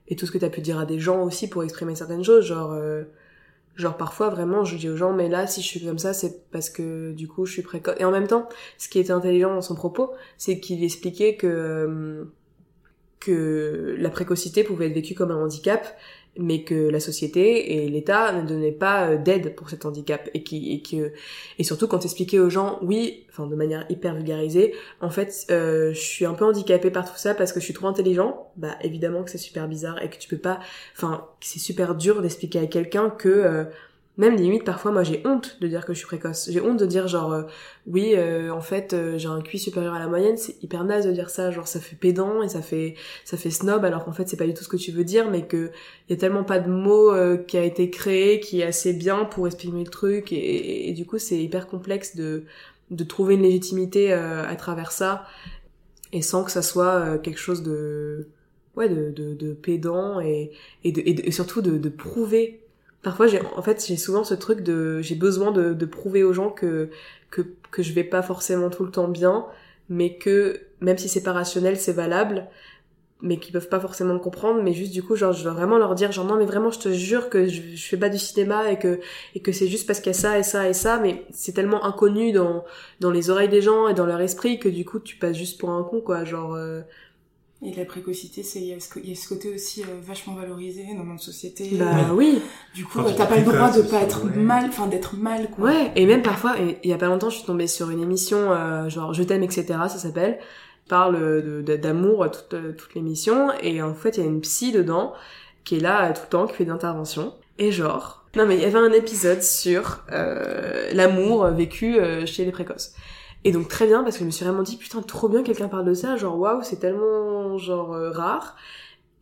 et tout ce que t'as pu dire à des gens aussi pour exprimer certaines choses, genre euh, genre parfois vraiment je dis aux gens mais là si je suis comme ça c'est parce que du coup je suis précoce et en même temps ce qui était intelligent dans son propos c'est qu'il expliquait que euh, que la précocité pouvait être vécue comme un handicap mais que la société et l'État ne donnaient pas euh, d'aide pour cet handicap et qui et que et surtout quand t'expliquais aux gens oui enfin de manière hyper vulgarisée en fait euh, je suis un peu handicapée par tout ça parce que je suis trop intelligent. Bah évidemment que c'est super bizarre et que tu peux pas enfin c'est super dur d'expliquer à quelqu'un que euh, même limite parfois moi j'ai honte de dire que je suis précoce. J'ai honte de dire genre euh, oui euh, en fait euh, j'ai un QI supérieur à la moyenne. C'est hyper naze de dire ça. Genre ça fait pédant et ça fait ça fait snob alors qu'en fait c'est pas du tout ce que tu veux dire mais que y a tellement pas de euh, qui a été créé qui est assez bien pour exprimer le truc. Et, du coup c'est hyper complexe de de trouver une légitimité à travers ça. Et sans que ça soit quelque chose de ouais de, de, pédant et, et, surtout de prouver parfois j'ai en fait j'ai souvent ce truc de j'ai besoin de, de prouver aux gens que que que je vais pas forcément tout le temps bien mais que même si c'est pas rationnel c'est valable mais qui peuvent pas forcément le comprendre mais juste du coup genre je dois vraiment leur dire genre non mais vraiment je te jure que je, je fais pas du cinéma et que et que c'est juste parce qu'il y a ça et ça et ça mais c'est tellement inconnu dans dans les oreilles des gens et dans leur esprit que du coup tu passes juste pour un con quoi. Genre euh, Et la précocité, c'est il y, a ce co- il y a ce côté aussi euh, vachement valorisé dans notre société. bah oui Du coup, euh, t'as pas le droit de pas être mal, enfin d'être mal, quoi. Ouais, et même parfois, il y a pas longtemps, je suis tombée sur une émission, euh, genre Je t'aime, etc., ça s'appelle, parle de- de- d'amour toute, euh, toute l'émission, et en fait, il y a une psy dedans, qui est là euh, tout le temps, qui fait des interventions. Et genre, non mais il y avait un épisode sur euh, l'amour vécu euh, chez les précoces. Et donc très bien parce que je me suis vraiment dit putain trop bien quelqu'un parle de ça, genre waouh c'est tellement genre euh, rare.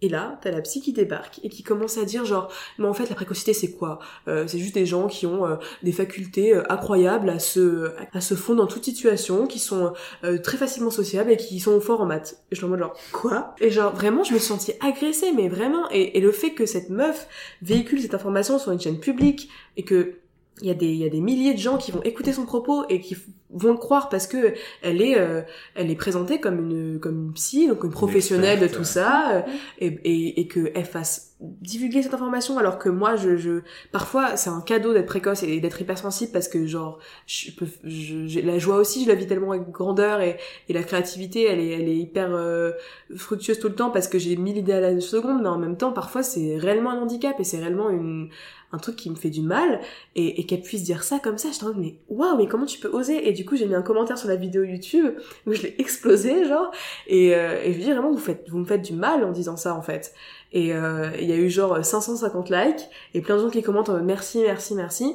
Et là, t'as la psy qui débarque et qui commence à dire genre, mais en fait la précocité c'est quoi euh, C'est juste des gens qui ont euh, des facultés euh, incroyables à se à se fondre dans toute situation, qui sont euh, très facilement sociables et qui sont forts en maths. Et je suis en mode genre quoi? Et genre vraiment je me suis agressée, mais vraiment. Et, et le fait que cette meuf véhicule cette information sur une chaîne publique et que il y a des il y a des milliers de gens qui vont écouter son propos et qui vont le croire parce que elle est euh, elle est présentée comme une comme une psy donc une professionnelle de tout ça euh, et et, et que elle fasse divulguer cette information alors que moi je je parfois c'est un cadeau d'être précoce et d'être hypersensible parce que genre je peux je, la joie aussi je la vis tellement avec grandeur et et la créativité elle est elle est hyper euh, fructueuse tout le temps parce que j'ai mille idées à la seconde mais en même temps parfois c'est réellement un handicap et c'est réellement une un truc qui me fait du mal et, et qu'elle puisse dire ça comme ça, je me mais waouh, mais comment tu peux oser? Et du coup, j'ai mis un commentaire sur la vidéo YouTube où je l'ai explosé, genre, et, euh, et je lui dis vraiment, vous faites, vous me faites du mal en disant ça, en fait. Et euh, il y a eu genre 550 likes et plein de gens qui commentent en mode merci, merci, merci.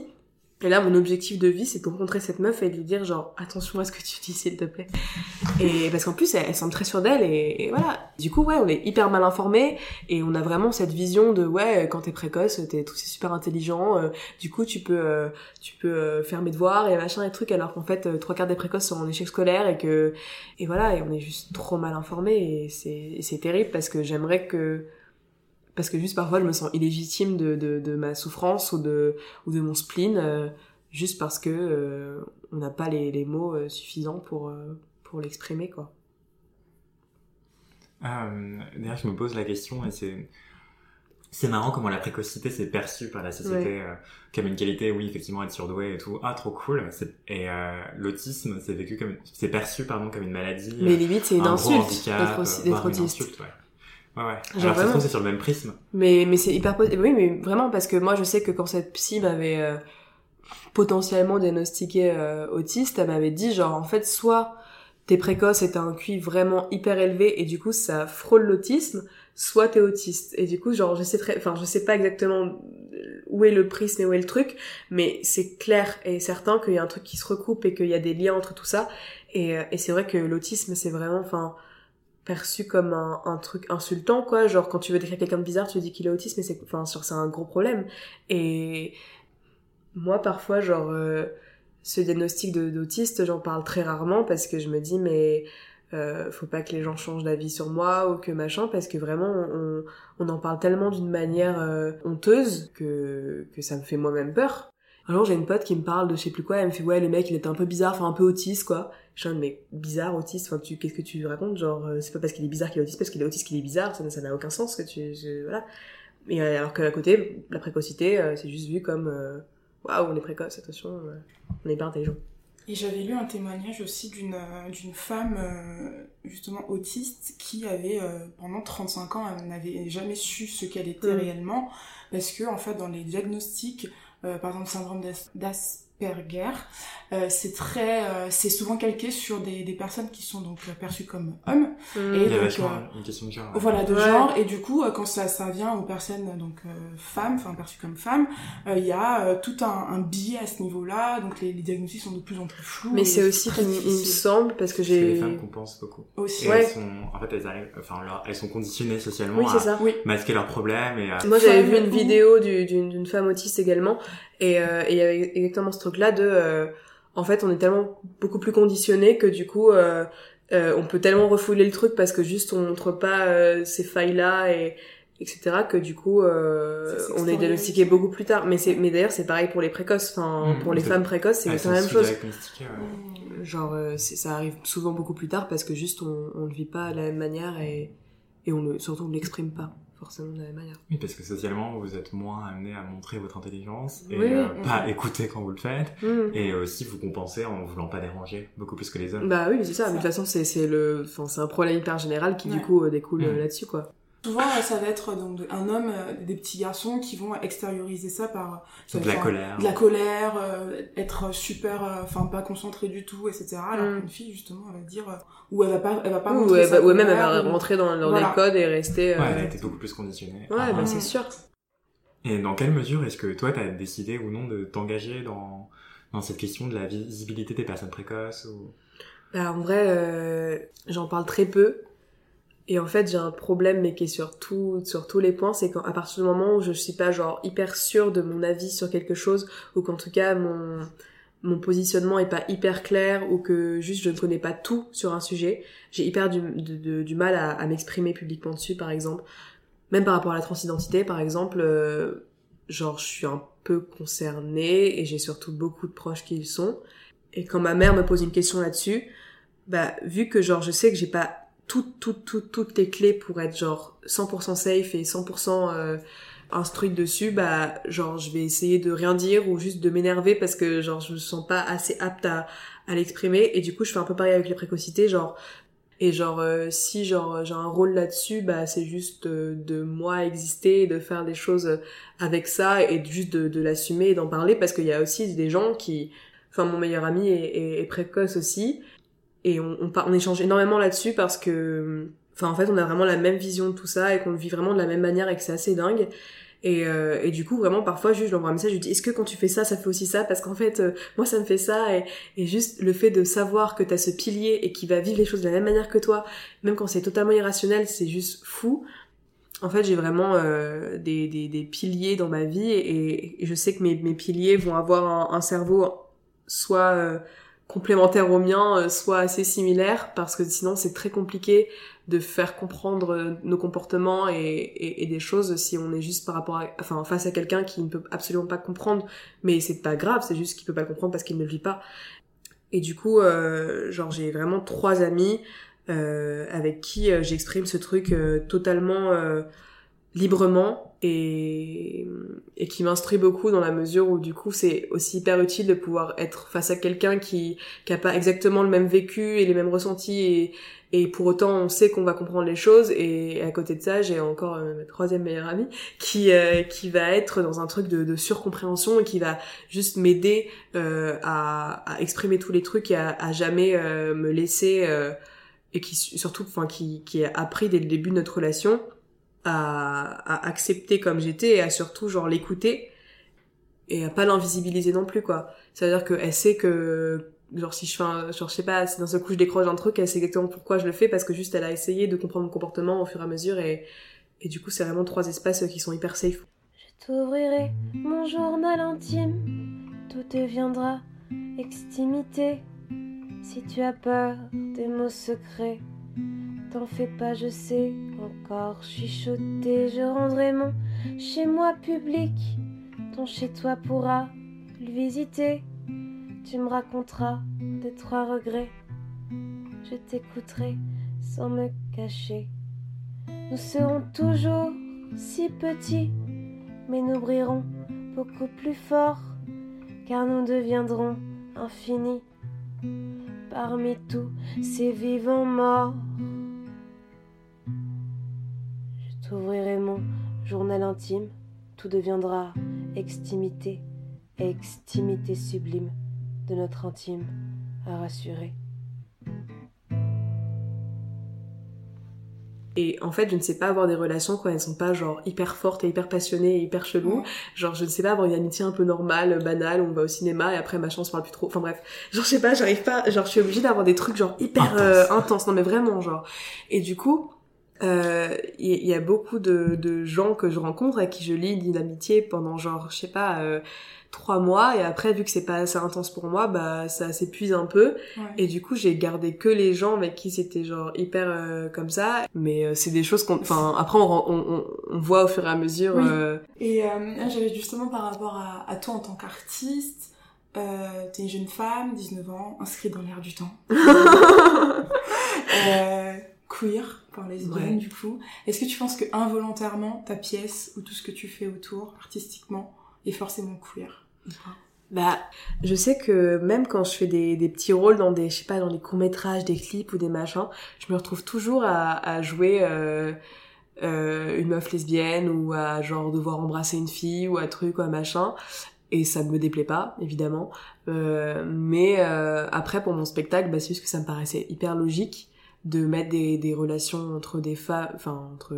Et là, mon objectif de vie, c'est de rencontrer cette meuf et de lui dire genre, attention à ce que tu dis, s'il te plaît. Et parce qu'en plus, elle, semble très sûre d'elle et, voilà. Du coup, ouais, on est hyper mal informés et on a vraiment cette vision de ouais, quand t'es précoce, t'es tout super intelligent. euh, du coup, tu peux, euh, tu peux euh, faire mes devoirs et machin et trucs, alors qu'en fait, euh, trois quarts des précoces sont en échec scolaire et que et voilà, et on est juste trop mal informés et c'est c'est terrible parce que j'aimerais que parce que juste parfois je me sens illégitime de, de, de ma souffrance ou de, ou de mon spleen, euh, juste parce que euh, on n'a pas les, les mots euh, suffisants pour, pour l'exprimer, quoi. Euh, D'ailleurs, je me pose la question et c'est c'est marrant comment la précocité c'est perçu par la société comme une qualité. Oui, effectivement, être surdoué et tout. Ah, trop cool. Et l'autisme, c'est vécu comme c'est perçu pardon comme une maladie. Mais limite, c'est une un insulte d'être aussi- ouais. Ouais, ouais. Genre Alors, ça se sur le même prisme. Mais, mais c'est hyper positif. Oui, mais vraiment, parce que moi, je sais que quand cette psy m'avait euh, potentiellement diagnostiqué euh, autiste, elle m'avait dit, genre, en fait, soit t'es précoce et t'as un QI vraiment hyper élevé et du coup, ça frôle l'autisme, soit t'es autiste. Et du coup, genre, je sais très, enfin, je sais pas exactement où est le prisme et où est le truc, mais c'est clair et certain qu'il y a un truc qui se recoupe et qu'il y a des liens entre tout ça. Et, euh, et c'est vrai que l'autisme, c'est vraiment, enfin, perçu comme un, un truc insultant quoi. Genre quand tu veux décrire quelqu'un de bizarre tu dis qu'il est autiste mais c'est enfin sur c'est un gros problème. Et moi parfois genre euh, ce diagnostic d'autiste j'en parle très rarement parce que je me dis mais euh, faut pas que les gens changent d'avis sur moi ou que machin parce que vraiment on, on en parle tellement d'une manière euh, honteuse que que ça me fait moi-même peur un jour j'ai une pote qui me parle de je sais plus quoi elle me fait ouais le mec il était un peu bizarre enfin un peu autiste quoi. Je suis mais bizarre autiste enfin tu qu'est-ce que tu racontes? Genre euh, c'est pas parce qu'il est bizarre qu'il est autiste parce qu'il est autiste qu'il est bizarre ça n'a- ça n'a aucun sens que tu je- voilà. Et euh, alors qu'à côté la précocité euh, c'est juste vu comme waouh on est précoce attention on est pas intelligent Et j'avais lu un témoignage aussi d'une d'une femme euh, justement autiste qui avait euh, pendant 35 ans elle n'avait jamais su ce qu'elle était Mm. réellement parce que en fait dans les diagnostics par exemple syndrome d'As- d'Asperger euh, c'est très euh, c'est souvent calqué sur des, des personnes qui sont donc euh, perçues comme hommes Mm. Et Il y a donc, euh, une question de genre. voilà de Ouais. genre et du coup euh, quand ça ça vient aux personnes donc euh, femmes enfin perçues comme femmes euh, il y a euh, tout un, un biais à ce niveau-là donc les, les diagnostics sont de plus en plus flous mais c'est aussi il me semble parce que que les j'ai femmes compensent beaucoup. aussi Et Ouais. elles sont, en fait, elles arrivent, enfin, elles sont conditionnées socialement oui c'est à ça oui masquer leurs problèmes et à Moi, j'avais vu une ou- vidéo du- d'une d'une femme autiste également, et euh, et il y avait exactement ce truc-là de, euh, en fait, on est tellement beaucoup plus conditionné que du coup, euh, euh, on peut tellement refouler le truc parce que juste on montre pas euh, ces failles-là et etc. que du coup, euh, Ça on est diagnostiqué beaucoup plus tard. Mais c'est, mais d'ailleurs, c'est pareil pour les précoces. Enfin, Mm, pour les femmes précoces, c'est c'est la même chose. ouais. Genre, euh, c'est- ça arrive souvent beaucoup plus tard parce que juste on, on le vit pas de la même manière et et on le, surtout on l'exprime pas forcément de la même manière. Oui, parce que socialement, vous êtes moins amené à montrer votre intelligence et Oui, euh, oui. pas écouter quand vous le faites. Mm. Et aussi vous compensez en voulant pas déranger beaucoup plus que les hommes. Bah oui, c'est ça. Mais de toute façon, c'est c'est le, enfin, c'est un problème hyper général qui du coup euh, découle euh, Mm. là-dessus quoi. Souvent, euh, ça va être donc de- un homme, euh, des petits garçons qui vont extérioriser ça par ça de la colère. de la colère, euh, être super, euh, enfin pas concentré du tout, etc. Alors Mm. qu'une fille justement, elle va dire, euh, ou elle va pas, elle va pas Ou, montrer elle sa va- ou même elle va ou- rentrer dans, dans Voilà. les codes et rester. euh, Ouais, Ouais, elle a été beaucoup plus conditionnée. bah Mm. c'est sûr. Et dans quelle mesure est-ce que toi, tu as décidé ou non de t'engager dans, dans cette question de la visibilité des personnes précoces ou... bah, En vrai, euh, j'en parle très peu. Et en fait, j'ai un problème, mais qui est sur, tout, sur tous les points, c'est qu'à partir du moment où je suis pas genre hyper sûre de mon avis sur quelque chose, ou qu'en tout cas mon, mon positionnement est pas hyper clair, ou que juste je ne connais pas tout sur un sujet, j'ai hyper du, du mal à, m'exprimer publiquement dessus, par exemple. Même par rapport à la transidentité, par exemple, euh, genre je suis un peu concernée et j'ai surtout beaucoup de proches qui y sont. Et quand ma mère me pose une question là-dessus, bah vu que genre je sais que j'ai pas toutes toutes toutes toutes les clés pour être genre 100% safe et 100% euh, instruite dessus, bah genre je vais essayer de rien dire ou juste de m'énerver parce que genre je me sens pas assez apte à, à l'exprimer. Et du coup je fais un peu pareil avec les précocités, genre et genre, euh, si genre j'ai un rôle là-dessus, bah c'est juste de, de, moi exister, de faire des choses avec ça et juste de, de l'assumer et d'en parler parce qu'il y a aussi des gens qui, enfin mon meilleur ami est, est, précoce aussi et on, on, on échange énormément là-dessus parce que, enfin en fait on a vraiment la même vision de tout ça et qu'on le vit vraiment de la même manière et que c'est assez dingue. Et, euh, et, du coup, vraiment, parfois, juste, je lui envoie un message, je lui dis, est-ce que quand tu fais ça, ça fait aussi ça? Parce qu'en fait, euh, moi, ça me fait ça. Et, juste le fait de savoir que t'as ce pilier et qui va vivre les choses de la même manière que toi, même quand c'est totalement irrationnel, c'est juste fou. En fait, j'ai vraiment euh, des, des, des, piliers dans ma vie et, je sais que mes, mes piliers vont avoir un cerveau soit euh, complémentaire au mien, euh, soit assez similaire, parce que sinon, c'est très compliqué de faire comprendre euh, nos comportements et, et, et, des choses si on est juste par rapport à, enfin, face à quelqu'un qui ne peut absolument pas comprendre, mais c'est pas grave, c'est juste qu'il peut pas le comprendre parce qu'il ne le vit pas. Et du coup, euh, genre, j'ai vraiment trois amis euh, avec qui euh, j'exprime ce truc euh, totalement librement et, et qui m'instruit beaucoup dans la mesure où du coup c'est aussi hyper utile de pouvoir être face à quelqu'un qui qui a pas exactement le même vécu et les mêmes ressentis et, et pour autant on sait qu'on va comprendre les choses et à côté de ça j'ai encore euh, ma troisième meilleure amie qui euh, qui va être dans un truc de, de surcompréhension et qui va juste m'aider euh, à, à, exprimer tous les trucs et à, à jamais euh, me laisser euh, et qui surtout enfin qui qui a appris dès le début de notre relation à, accepter comme j'étais et à surtout genre l'écouter et à pas l'invisibiliser non plus quoi. C'est à dire qu'elle sait que genre si je fais un, genre je sais pas si d'un seul coup je décroche un truc elle sait exactement pourquoi je le fais parce que juste elle a essayé de comprendre mon comportement au fur et à mesure et et du coup c'est vraiment trois espaces qui sont hyper safe. Je t'ouvrirai mon journal intime. Tout deviendra extimité. Si tu as peur des mots secrets T'en fais pas, je sais encore chuchoter. Je rendrai mon chez moi public. Ton chez toi pourra le visiter. Tu me raconteras tes trois regrets. Je t'écouterai sans me cacher. Nous serons toujours si petits, mais nous brillerons beaucoup plus fort, car nous deviendrons infinis parmi tous ces vivants morts. J'ouvrirai mon journal intime, tout deviendra extimité, extimité sublime de notre intime à rassurer. Et en fait, je ne sais pas avoir des relations quand elles sont pas genre hyper fortes et hyper passionnées et hyper cheloues. Genre, je ne sais pas avoir une amitié un peu normale, banale, où on va au cinéma et après ma chance parle plus trop. Enfin bref, genre je sais pas, j'arrive pas. Genre, je suis obligée d'avoir des trucs genre hyper euh, intenses. Non mais vraiment genre. Et du coup, il euh, y, y, a beaucoup de, de, gens que je rencontre à qui je lis d'une amitié pendant genre je sais pas euh, trois mois et après vu que c'est pas assez intense pour moi bah ça s'épuise un peu ouais. et du coup j'ai gardé que les gens avec qui c'était genre hyper euh, comme ça mais euh, c'est des choses qu'on enfin après on, on, on, voit au fur et à mesure oui. et j'avais justement par rapport à, à toi en tant qu'artiste euh, t'es une jeune femme, 19 ans, inscrite dans l'air du temps. euh, queer, par lesbienne ouais. du coup. Est-ce que tu penses que involontairement ta pièce ou tout ce que tu fais autour artistiquement est forcément queer? Bah, je sais que même quand je fais des, des petits rôles dans des, je sais pas, dans des courts métrages, des clips ou des machins, je me retrouve toujours à, à jouer euh, euh, une meuf lesbienne ou à genre devoir embrasser une fille ou un truc ou un machin. Et ça ne me déplaît pas, évidemment. Euh, mais après, pour mon spectacle, bah, c'est juste que ça me paraissait hyper logique de mettre des, des relations entre des femmes, enfin entre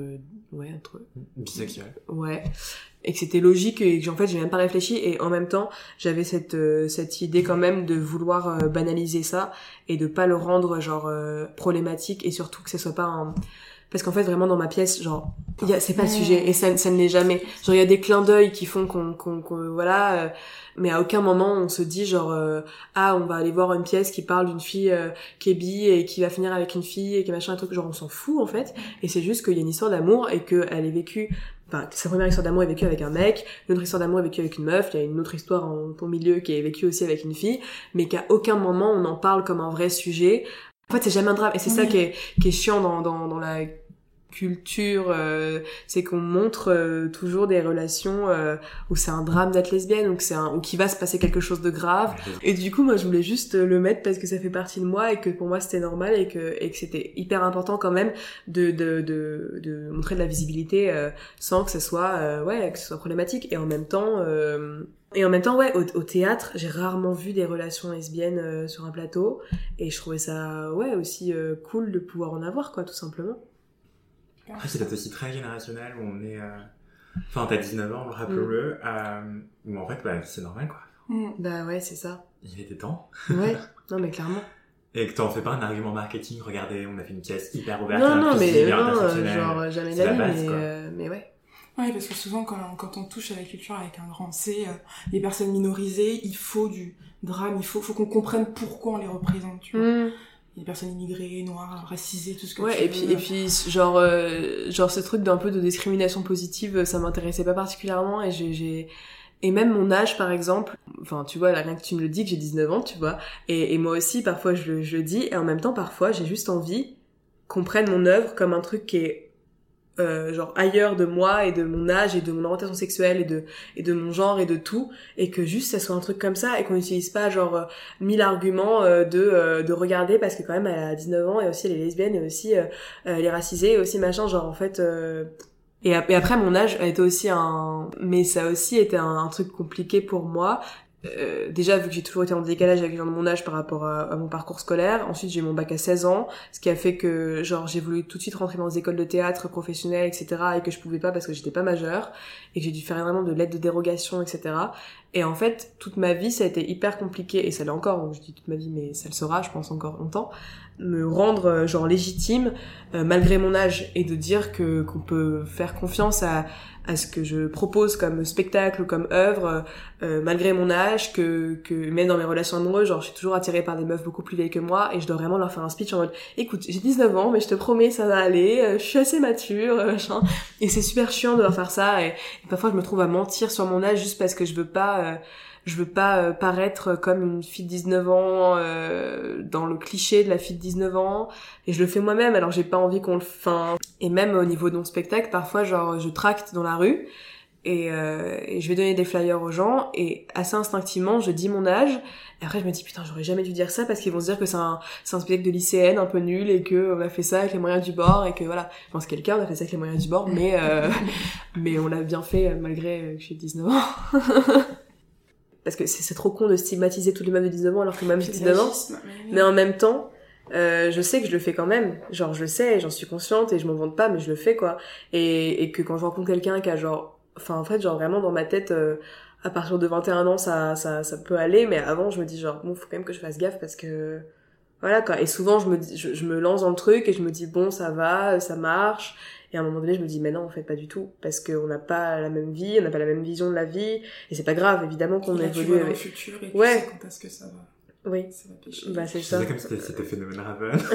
ouais entre Bisexuel. ouais et que c'était logique et que en fait j'ai même pas réfléchi. Et en même temps j'avais cette euh, cette idée quand même de vouloir euh, banaliser ça et de pas le rendre genre euh, problématique et surtout que ce soit pas un parce qu'en fait vraiment dans ma pièce genre il y a c'est pas le sujet et ça, ça ne l'est jamais. Genre il y a des clins d'œil qui font qu'on qu'on qu'on- voilà euh, mais à aucun moment on se dit genre euh, ah on va aller voir une pièce qui parle d'une fille euh, qui est bi et qui va finir avec une fille et qui machin un truc. Genre on s'en fout en fait. Et c'est juste qu'il y a une histoire d'amour et qu'elle est vécue enfin sa première histoire d'amour est vécue avec un mec une autre histoire d'amour est vécue avec une meuf il y a une autre histoire en au milieu qui est vécue aussi avec une fille mais qu'à aucun moment on en parle comme un vrai sujet. En fait c'est jamais un drame et c'est ça qui est qui est chiant dans dans dans la culture euh, c'est qu'on montre euh, toujours des relations euh, où c'est un drame d'être lesbienne ou c'est ou qu'il va se passer quelque chose de grave et du coup, moi, je voulais juste le mettre parce que ça fait partie de moi et que pour moi, c'était normal et que, et que c'était hyper important quand même de, de, de, de montrer de la visibilité euh, sans que ce soit, euh, ouais, que ce soit problématique. Et en même temps, euh, et en même temps, ouais, au, au théâtre, j'ai rarement vu des relations lesbiennes euh, sur un plateau et je trouvais ça, ouais, aussi euh, cool de pouvoir en avoir, quoi, tout simplement. Après, c'est peut-être aussi très générationnel où on est. euh, Enfin, t'as 19 ans, rappelons-le. euh, Où en fait, bah, c'est normal quoi. Mm. Bah ouais, c'est ça. Il était temps. Ouais, non mais clairement. Et que t'en fais pas un argument marketing. Regardez, on a fait une pièce hyper ouverte. Non, non, mais non, euh, genre jamais C'est la d'avis, base, mais, euh, mais ouais. Ouais, parce que souvent, quand, quand on touche à la culture avec un grand C, euh, les personnes minorisées, il faut du drame, il faut, faut qu'on comprenne pourquoi on les représente, tu vois. Mm. Les personnes immigrées, noires, racisées, tout ce que tu Ouais, et veux. puis, et puis, genre, euh, genre, ce truc d'un peu de discrimination positive, ça m'intéressait pas particulièrement, et j'ai, j'ai, et même mon âge, par exemple, enfin, tu vois, là, rien que tu me le dis, que j'ai 19 ans, tu vois, et, et moi aussi, parfois, je, le- je le dis, et en même temps, parfois, j'ai juste envie qu'on prenne mon œuvre comme un truc qui est, euh, genre, ailleurs de moi, et de mon âge, et de mon orientation sexuelle, et de, et de mon genre, et de tout, et que juste, ça soit un truc comme ça, et qu'on n'utilise pas, genre, euh, mille arguments euh, de, euh, de regarder, parce que quand même, elle a 19 ans, et aussi, elle est lesbienne, et aussi, euh, euh, les racisés et aussi machin genre en fait et après mon âge a été aussi un mais ça a aussi été un, un truc compliqué pour moi Euh, déjà vu que j'ai toujours été en décalage avec les gens de mon âge par rapport à, mon parcours scolaire ensuite j'ai eu mon bac à 16 ans ce qui a fait que genre j'ai voulu tout de suite rentrer dans des écoles de théâtre professionnelles etc et que je pouvais pas parce que j'étais pas majeure et que j'ai dû faire vraiment de l'aide de dérogation etc et en fait toute ma vie ça a été hyper compliqué et ça l'est encore donc je dis toute ma vie mais ça le sera je pense encore longtemps me rendre euh, genre légitime euh, malgré mon âge et de dire que qu'on peut faire confiance à à ce que je propose comme spectacle ou comme œuvre euh, malgré mon âge que que même dans mes relations amoureuses genre je suis toujours attirée par des meufs beaucoup plus vieilles que moi et je dois vraiment leur faire un speech en mode écoute j'ai 19 ans mais je te promets ça va aller euh, je suis assez mature euh, et c'est super chiant de leur faire ça et, et parfois je me trouve à mentir sur mon âge juste parce que je veux pas euh, je veux pas euh, paraître comme une fille de 19 ans euh, dans le cliché de la fille de 19 ans et je le fais moi-même alors j'ai pas envie qu'on le enfin et même au niveau de mon spectacle parfois genre je tracte dans la rue et, euh, et je vais donner des flyers aux gens et assez instinctivement je dis mon âge et après je me dis putain j'aurais jamais dû dire ça parce qu'ils vont se dire que c'est un, un spectacle de lycéenne un peu nul et que on a fait ça avec les moyens du bord et que voilà. Je pense quelqu'un a fait ça avec les moyens du bord mais euh, mais on l'a bien fait euh, malgré que j'ai 19 ans parce que c'est trop con de stigmatiser tous les meufs de 19 ans alors que même j'ai C'est 19 ans mais- en même temps, euh, je sais que je le fais quand même. Genre, je le sais, j'en suis consciente et je m'en vante pas, mais je le fais, quoi. Et, et que quand je rencontre quelqu'un qui a genre... Enfin, en fait, genre vraiment dans ma tête, euh, à partir de 21 ans, ça, ça, ça peut aller, mais avant, je me dis genre, bon, faut quand même que je fasse gaffe parce que... Voilà, quoi. Et souvent, je me, dis, je, je me lance dans le truc et je me dis, bon, ça va, ça marche. Et à un moment donné, je me dis, mais non, en fait, pas du tout. Parce qu'on n'a pas la même vie, on n'a pas la même vision de la vie. Et c'est pas grave, évidemment qu'on tu évolue vois dans le futur et tu Ouais. sais quand est-ce que ça va, Oui, ça va pêcher. bah c'est ça. faisais comme si c'était- c'était phénomène Raven. c'est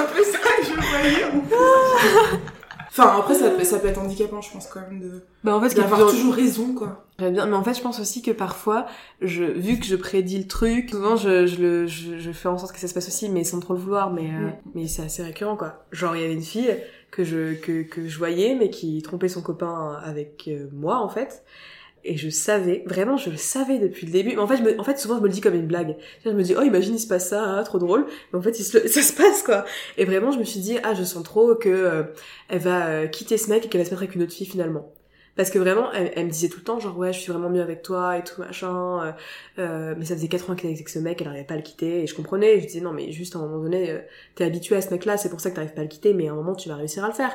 un peu ça que je voyais. enfin, après, ça peut, ça peut être handicapant, je pense, quand même, de Bah en fait, d'avoir plus- toujours raison, quoi. Très bien, mais en fait, je pense aussi que parfois, je, vu que je prédis le truc, souvent je, je, le, je, je fais en sorte que ça se passe aussi, mais sans trop le vouloir, mais, euh, mais c'est assez récurrent, quoi. Genre, il y avait une fille que je, que, que je voyais, mais qui trompait son copain avec euh, moi, en fait. Et je savais, vraiment, je le savais depuis le début. Mais en fait, je me, en fait, souvent, je me le dis comme une blague. Je me dis, oh, imagine, il se passe ça, ah, trop drôle. Mais en fait, il se, ça se passe, quoi. Et vraiment, je me suis dit, ah, je sens trop que euh, elle va euh, quitter ce mec et qu'elle va se mettre avec une autre fille, finalement. Parce que vraiment, elle, elle me disait tout le temps, genre, ouais, je suis vraiment mieux avec toi et tout, machin. euh, euh, mais ça faisait 4 ans qu'elle était avec ce mec, elle n'arrivait pas à le quitter. Et je comprenais, je disais, non, mais juste à un moment donné, euh, t'es habitué à ce mec-là, c'est pour ça que t'arrives pas à le quitter, mais à un moment, tu vas réussir à le faire.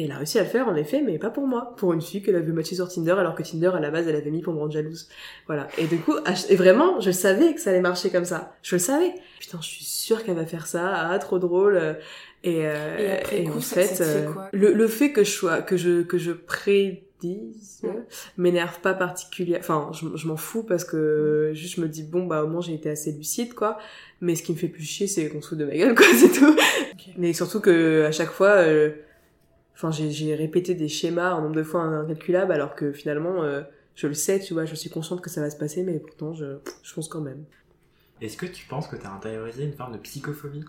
Et elle a réussi à le faire, en effet, mais pas pour moi. Pour une fille qu'elle avait matché sur Tinder, alors que Tinder, à la base, elle avait mis pour me rendre jalouse. Voilà. Et du coup, ch- et vraiment, je savais que ça allait marcher comme ça. Je le savais. Putain, je suis sûre qu'elle va faire ça. Ah, trop drôle. Et, euh, Et après coup, en ça- fait, ça te fait euh, quoi le, le fait que je sois, que je, que je prédise, Ouais. m'énerve pas particulièrement. Enfin, je, je m'en fous parce que juste je me dis bon bah au moins j'ai été assez lucide quoi. Mais ce qui me fait plus chier c'est qu'on se fout de ma gueule quoi, c'est tout. Mais surtout que à chaque fois, euh, enfin j'ai j'ai répété des schémas un nombre de fois incalculable alors que finalement euh, je le sais, tu vois, je suis consciente que ça va se passer, mais pourtant je, je pense quand même. Est-ce que tu penses que t'as intériorisé une forme de psychophobie?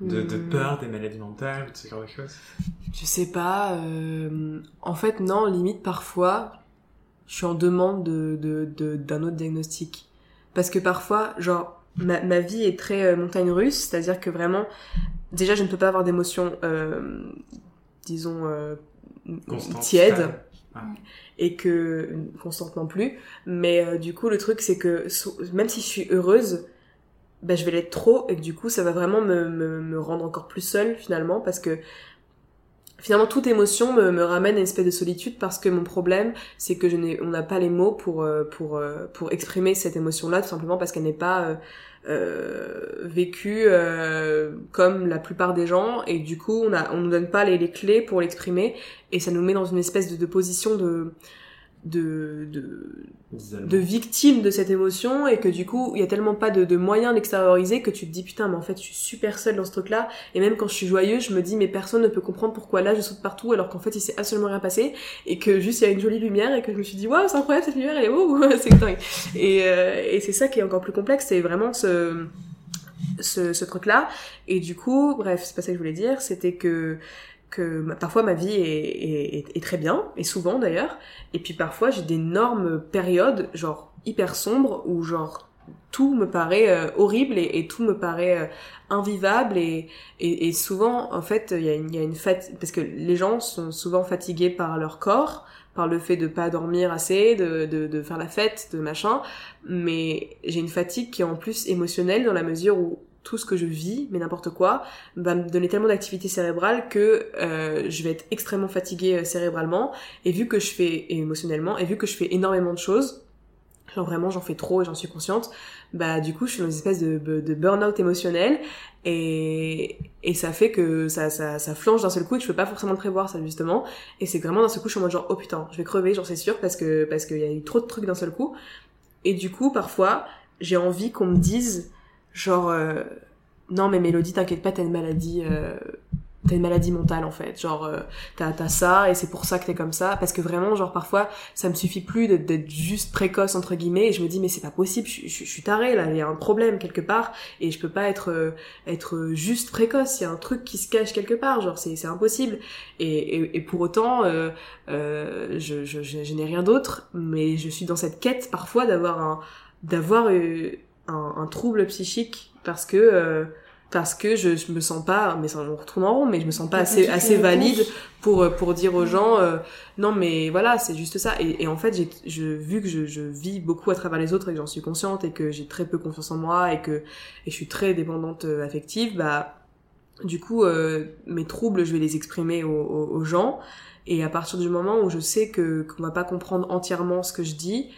De, de Hmm. peur des maladies mentales ou de ce genre de choses? Je sais pas. euh, en fait, non, limite parfois, je suis en demande de de- de- d'un autre diagnostic. Parce que parfois, genre, ma, ma vie est très euh, montagne russe, c'est-à-dire que vraiment, déjà, je ne peux pas avoir d'émotions, euh, disons, euh, tièdes. stable. Et que, constante non plus. Mais euh, du coup, le truc, c'est que so- même si je suis heureuse, bah, je vais l'être trop et que du coup ça va vraiment me, me, me rendre encore plus seule finalement parce que finalement toute émotion me, me ramène à une espèce de solitude parce que mon problème c'est que je n'ai on n'a pas les mots pour euh, pour pour exprimer cette émotion là tout simplement parce qu'elle n'est pas euh, vécue euh, comme la plupart des gens. Et du coup on a on nous donne pas les, les clés pour l'exprimer. Et ça nous met dans une espèce de, de position de de, de, de victime de cette émotion et que du coup il y a tellement pas de, de moyens d'extérioriser que tu te dis putain mais en fait je suis super seule dans ce truc là et même quand je suis joyeuse je me dis mais personne ne peut comprendre pourquoi là je saute partout alors qu'en fait il s'est absolument rien passé et que juste il y a une jolie lumière et que je me suis dit waouh c'est incroyable cette lumière elle est wow c'est dingue. Et, euh, et c'est ça qui est encore plus complexe c'est vraiment ce ce, ce truc là et du coup bref c'est pas ça que je voulais dire c'était que que parfois ma vie est, est, est- très bien, et souvent d'ailleurs, et puis parfois j'ai d'énormes périodes, genre hyper sombres, où genre tout me paraît euh, horrible et, tout me paraît euh, invivable, et, et, souvent en fait il y a une, une fatigue, parce que les gens sont souvent fatigués par leur corps, par le fait de pas dormir assez, de, de, de faire la fête, de machin, mais j'ai une fatigue qui est en plus émotionnelle dans la mesure où tout ce que je vis, mais n'importe quoi, va me donner tellement d'activité cérébrale que euh, je vais être extrêmement fatiguée euh, cérébralement. Et vu que je fais et émotionnellement et vu que je fais énormément de choses genre vraiment j'en fais trop et j'en suis consciente bah du coup je suis dans une espèce de, burn-out émotionnel. Et, et ça fait que ça, ça, ça flanche d'un seul coup et que je peux pas forcément le prévoir ça justement. Et c'est vraiment d'un seul coup je suis en mode genre oh putain je vais crever j'en sais sûr parce que parce qu'il y a eu trop de trucs d'un seul coup. Et du coup parfois j'ai envie qu'on me dise genre euh, non mais Mélodie t'inquiète pas t'as une maladie euh, t'as une maladie mentale en fait. Genre euh, t'as t'as ça et c'est pour ça que t'es comme ça. Parce que vraiment genre parfois ça me suffit plus d'être- juste précoce entre guillemets et je me dis mais c'est pas possible je, je- je suis tarée là il y a un problème quelque part et je peux pas être euh, être juste précoce il y a un truc qui se cache quelque part genre c'est c'est impossible. Et, et, pour autant euh, euh, je, je, n'ai rien d'autre mais je suis dans cette quête parfois d'avoir un d'avoir un, un trouble psychique parce que euh, parce que je, je me sens pas mais ça on retourne en rond mais je me sens pas assez assez valide pour euh, pour dire aux gens euh, non mais voilà c'est juste ça. Et, et en fait j'ai je vu que je, je vis beaucoup à travers les autres et que j'en suis consciente et que j'ai très peu confiance en moi et que et je suis très dépendante euh, affective bah du coup euh, mes troubles je vais les exprimer aux, aux, aux gens. Et à partir du moment où je sais que qu'on va pas comprendre entièrement ce que je dis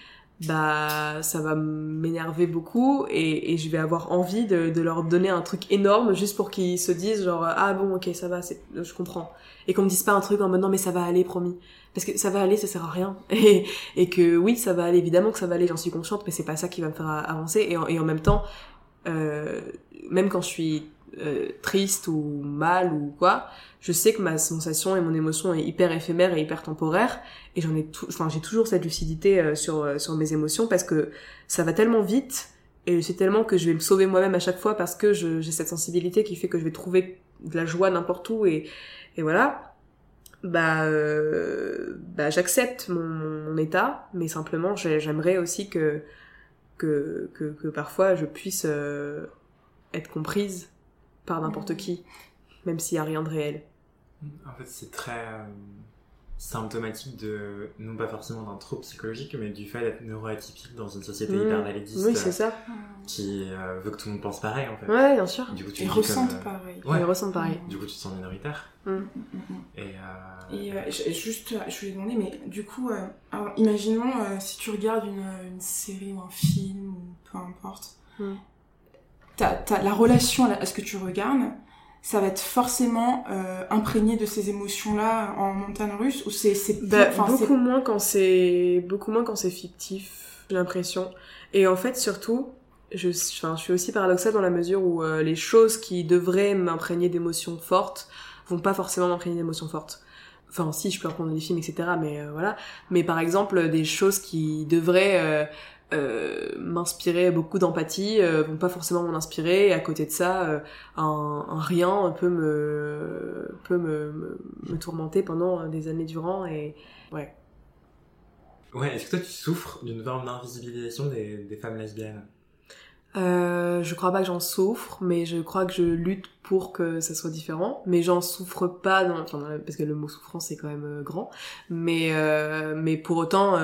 bah ça va m'énerver beaucoup et, et je vais avoir envie de, de leur donner un truc énorme juste pour qu'ils se disent genre ah bon ok ça va je comprends et qu'on me dise pas un truc en mode non mais ça va aller promis parce que ça va aller ça sert à rien. Et, et que oui ça va aller évidemment que ça va aller j'en suis consciente mais c'est pas ça qui va me faire avancer. Et en, et en même temps euh, même quand je suis euh, triste ou mal ou quoi je sais que ma sensation et mon émotion est hyper éphémère et hyper temporaire. Et j'en ai tout enfin j'ai toujours cette lucidité euh, sur euh, sur mes émotions parce que ça va tellement vite et sais tellement que je vais me sauver moi-même à chaque fois parce que j'ai cette sensibilité qui fait que je vais trouver de la joie n'importe où et et voilà. Bah euh, bah j'accepte mon, mon état mais simplement j'ai- j'aimerais aussi que que que, que parfois je puisse euh, être comprise par n'importe qui même s'il y a rien de réel En fait, c'est très. Symptomatique de, non pas forcément d'un trouble psychologique, mais du fait d'être neuroatypique dans une société Mmh. hyper validiste Oui, c'est ça. qui euh, veut que tout le monde pense pareil en fait. Ouais, bien sûr. Du coup, tu Ils ressentent comme, euh, pareil. Ouais. Ils ressentent pareil. Du coup, tu te sens minoritaire. Mm. Mm, mm, mm. Et, euh, Et euh, je- juste, je voulais demander, mais du coup, euh, alors, imaginons euh, si tu regardes une, une série ou un film, ou peu importe, Mm. t'as- t'as- la relation à, la- à ce que tu regardes, ça va être forcément euh, imprégné de ces émotions-là en montagne russe, ou c'est c'est Bah, c'est- beaucoup moins quand c'est beaucoup moins quand c'est fictif, j'ai l'impression. Et en fait, surtout, je, enfin, je suis aussi paradoxale dans la mesure où euh, les choses qui devraient m'imprégner d'émotions fortes vont pas forcément m'imprégner d'émotions fortes. Enfin, si, je peux reprendre des films, etc. Mais euh, voilà. Mais par exemple, des choses qui devraient euh, m'inspirer beaucoup d'empathie euh, vont pas forcément m'en inspirer. Et à côté de ça, euh, un, un rien peut me peut me, me, me tourmenter pendant des années durant. Et ouais. Ouais, est-ce que toi tu souffres d'une forme d'invisibilisation des, des femmes lesbiennes? Je crois pas que j'en souffre, mais je crois que je lutte pour que ça soit différent. Mais j'en souffre pas, dans, enfin, parce que le mot souffrance c'est quand même grand. Mais mais pour autant,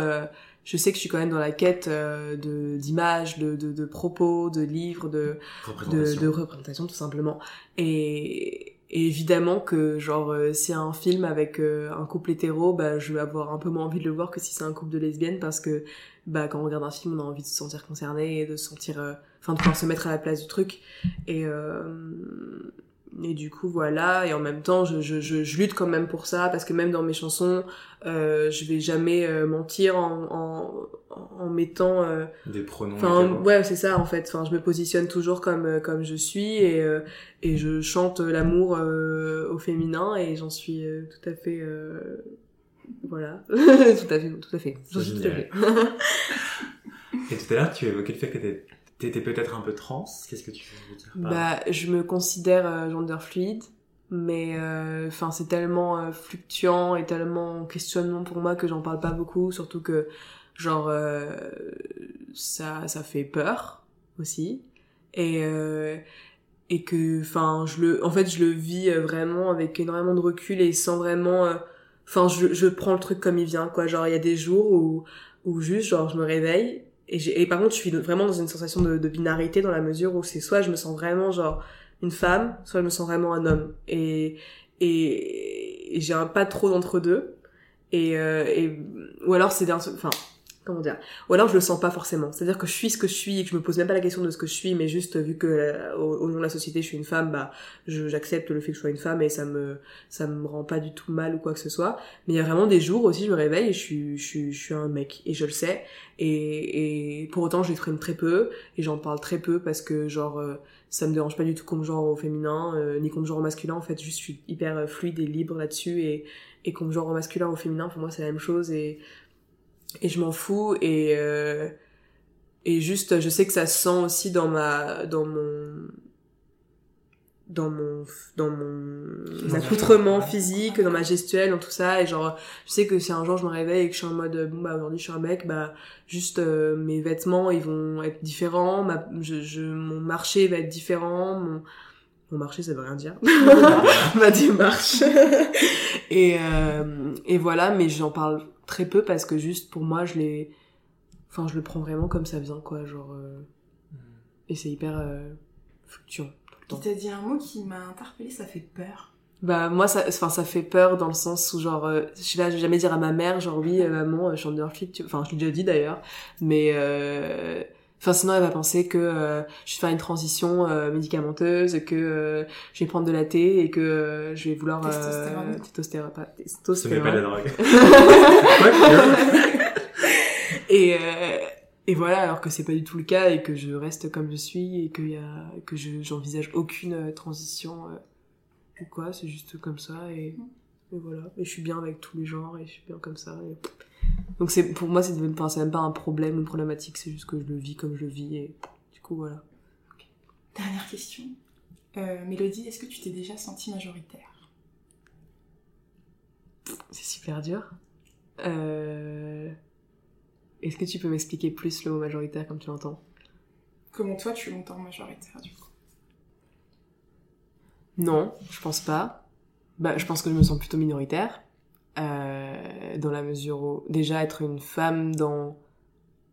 je sais que je suis quand même dans la quête euh, de d'images, de, de de propos, de livres, de de, Représentation. de représentation tout simplement. Et, et évidemment que genre euh, si un film avec euh, un couple hétéro, bah je vais avoir un peu moins envie de le voir que si c'est un couple de lesbiennes parce que bah quand on regarde un film, on a envie de se sentir concerné et de se sentir euh, enfin de pouvoir se mettre à la place du truc et euh, et du coup voilà et en même temps je, je, je, je lutte quand même pour ça parce que même dans mes chansons euh, je vais jamais euh, mentir en, en, en mettant euh, Des pronoms. Enfin, ouais, c'est ça en fait. Enfin, je me positionne toujours comme euh, comme je suis et euh, et je chante l'amour euh, au féminin et j'en suis euh, tout à fait euh, voilà, tout à fait, tout à fait. J'en suis tout à fait. Et tout à l'heure, tu évoquais le fait que t'étais peut-être un peu trans. Qu'est-ce que tu veux dire Bah, je me considère euh, gender fluide, mais euh, enfin c'est tellement euh, fluctuant et tellement en questionnement pour moi que j'en parle pas beaucoup, surtout que genre euh, ça ça fait peur aussi et euh, et que enfin je le en fait je le vis euh, vraiment avec énormément de recul et sans vraiment euh, enfin je je prends le truc comme il vient quoi genre il y a des jours où où juste genre je me réveille et, par contre je suis vraiment dans une sensation de, de binarité dans la mesure où c'est soit je me sens vraiment genre une femme soit je me sens vraiment un homme. Et et, et j'ai un pas trop d'entre deux. Et, euh, et ou alors c'est d'un enfin comment dire ou alors je le sens pas forcément. C'est à dire que je suis ce que je suis et que je me pose même pas la question de ce que je suis mais juste vu que euh, au, au nom de la société je suis une femme bah j'accepte le fait que je sois une femme et ça me ça me rend pas du tout mal ou quoi que ce soit. Mais il y a vraiment des jours aussi je me réveille et je suis je suis je suis un mec et je le sais. Et, et pour autant je l'exprime très peu et j'en parle très peu parce que genre euh, ça me dérange pas du tout comme genre au féminin euh, ni comme genre au masculin en fait. Juste je suis hyper euh, fluide et libre là-dessus et et comme genre au masculin ou au féminin pour moi c'est la même chose et et je m'en fous et euh, et juste je sais que ça se sent aussi dans ma dans mon dans mon dans mon accoutrement physique dans ma gestuelle dans tout ça. Et genre je sais que si un jour je me réveille et que je suis en mode bon bah aujourd'hui je suis un mec bah juste euh, mes vêtements ils vont être différents ma je, je mon marché va être différent mon mon marché ça veut rien dire. Ma démarche. Et euh, et voilà mais j'en parle très peu parce que juste pour moi je l'ai enfin je le prends vraiment comme ça vient quoi genre euh, et c'est hyper euh, fluctuant tout le temps Il t'a dit un mot qui m'a interpellée, ça fait peur. bah moi ça enfin ça fait peur dans le sens où genre euh, je sais pas je vais jamais dire à ma mère genre oui euh, maman je flip tu... enfin je l'ai déjà dit d'ailleurs mais euh, Enfin, sinon, elle va penser que euh, je vais faire une transition euh, médicamenteuse, que euh, je vais prendre de la thé et que euh, je vais vouloir... Testostérone. Euh, testostérone, pas testostérone. pas de la drogue. Et, euh, et voilà, alors que c'est pas du tout le cas et que je reste comme je suis et que, y a, que je, j'envisage aucune transition euh, ou quoi, c'est juste comme ça et, et voilà. Et je suis bien avec tous les genres et je suis bien comme ça. et- Donc c'est, pour moi, c'est, enfin, même pas un problème ou une problématique, c'est juste que je le vis comme je le vis et du coup voilà. Dernière question. Euh, Mélodie, est-ce que tu t'es déjà sentie majoritaire? C'est super dur. Euh... Est-ce que tu peux m'expliquer plus le mot majoritaire comme tu l'entends? Comment toi tu l'entends majoritaire du coup? Non, je pense pas. Bah, je pense que je me sens plutôt minoritaire. Euh, dans la mesure où déjà être une femme dans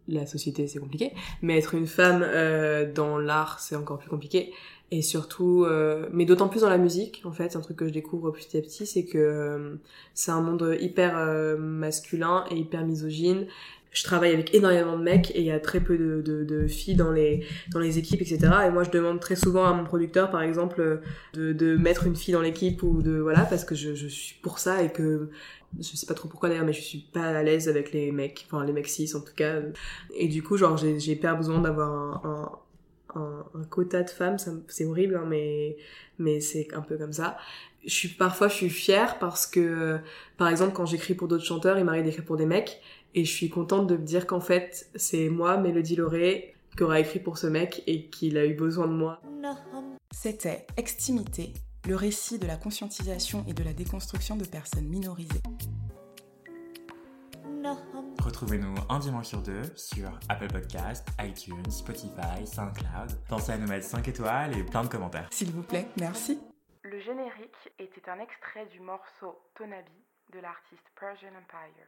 la société c'est compliqué, mais être une femme euh, dans l'art c'est encore plus compliqué. Et surtout, euh, mais d'autant plus dans la musique, en fait, c'est un truc que je découvre petit à petit, c'est que c'est un monde hyper masculin et hyper misogyne. Je travaille avec énormément de mecs et il y a très peu de, de, de, filles dans les dans les équipes, etc. Et moi, je demande très souvent à mon producteur, par exemple, de, de mettre une fille dans l'équipe ou de voilà, parce que je, je suis pour ça et que je sais pas trop pourquoi d'ailleurs, mais je suis pas à l'aise avec les mecs, enfin les mecs cis en tout cas. Et du coup, genre, j'ai hyper besoin d'avoir un, un un, un, quota de femmes, c'est horrible, hein, mais, mais c'est un peu comme ça. Je suis, parfois, je suis fière parce que, par exemple, quand j'écris pour d'autres chanteurs, il m'arrive d'écrire pour des mecs, et je suis contente de me dire qu'en fait, c'est moi, Mélodie Lauré, qui aura écrit pour ce mec et qu'il a eu besoin de moi. C'était Extimité, le récit de la conscientisation et de la déconstruction de personnes minorisées. Retrouvez-nous un dimanche sur deux sur Apple Podcast, iTunes, Spotify, SoundCloud. Pensez à nous mettre 5 étoiles et plein de commentaires. S'il vous plaît, merci. Le générique était un extrait du morceau Tonabi de l'artiste Persian Empire.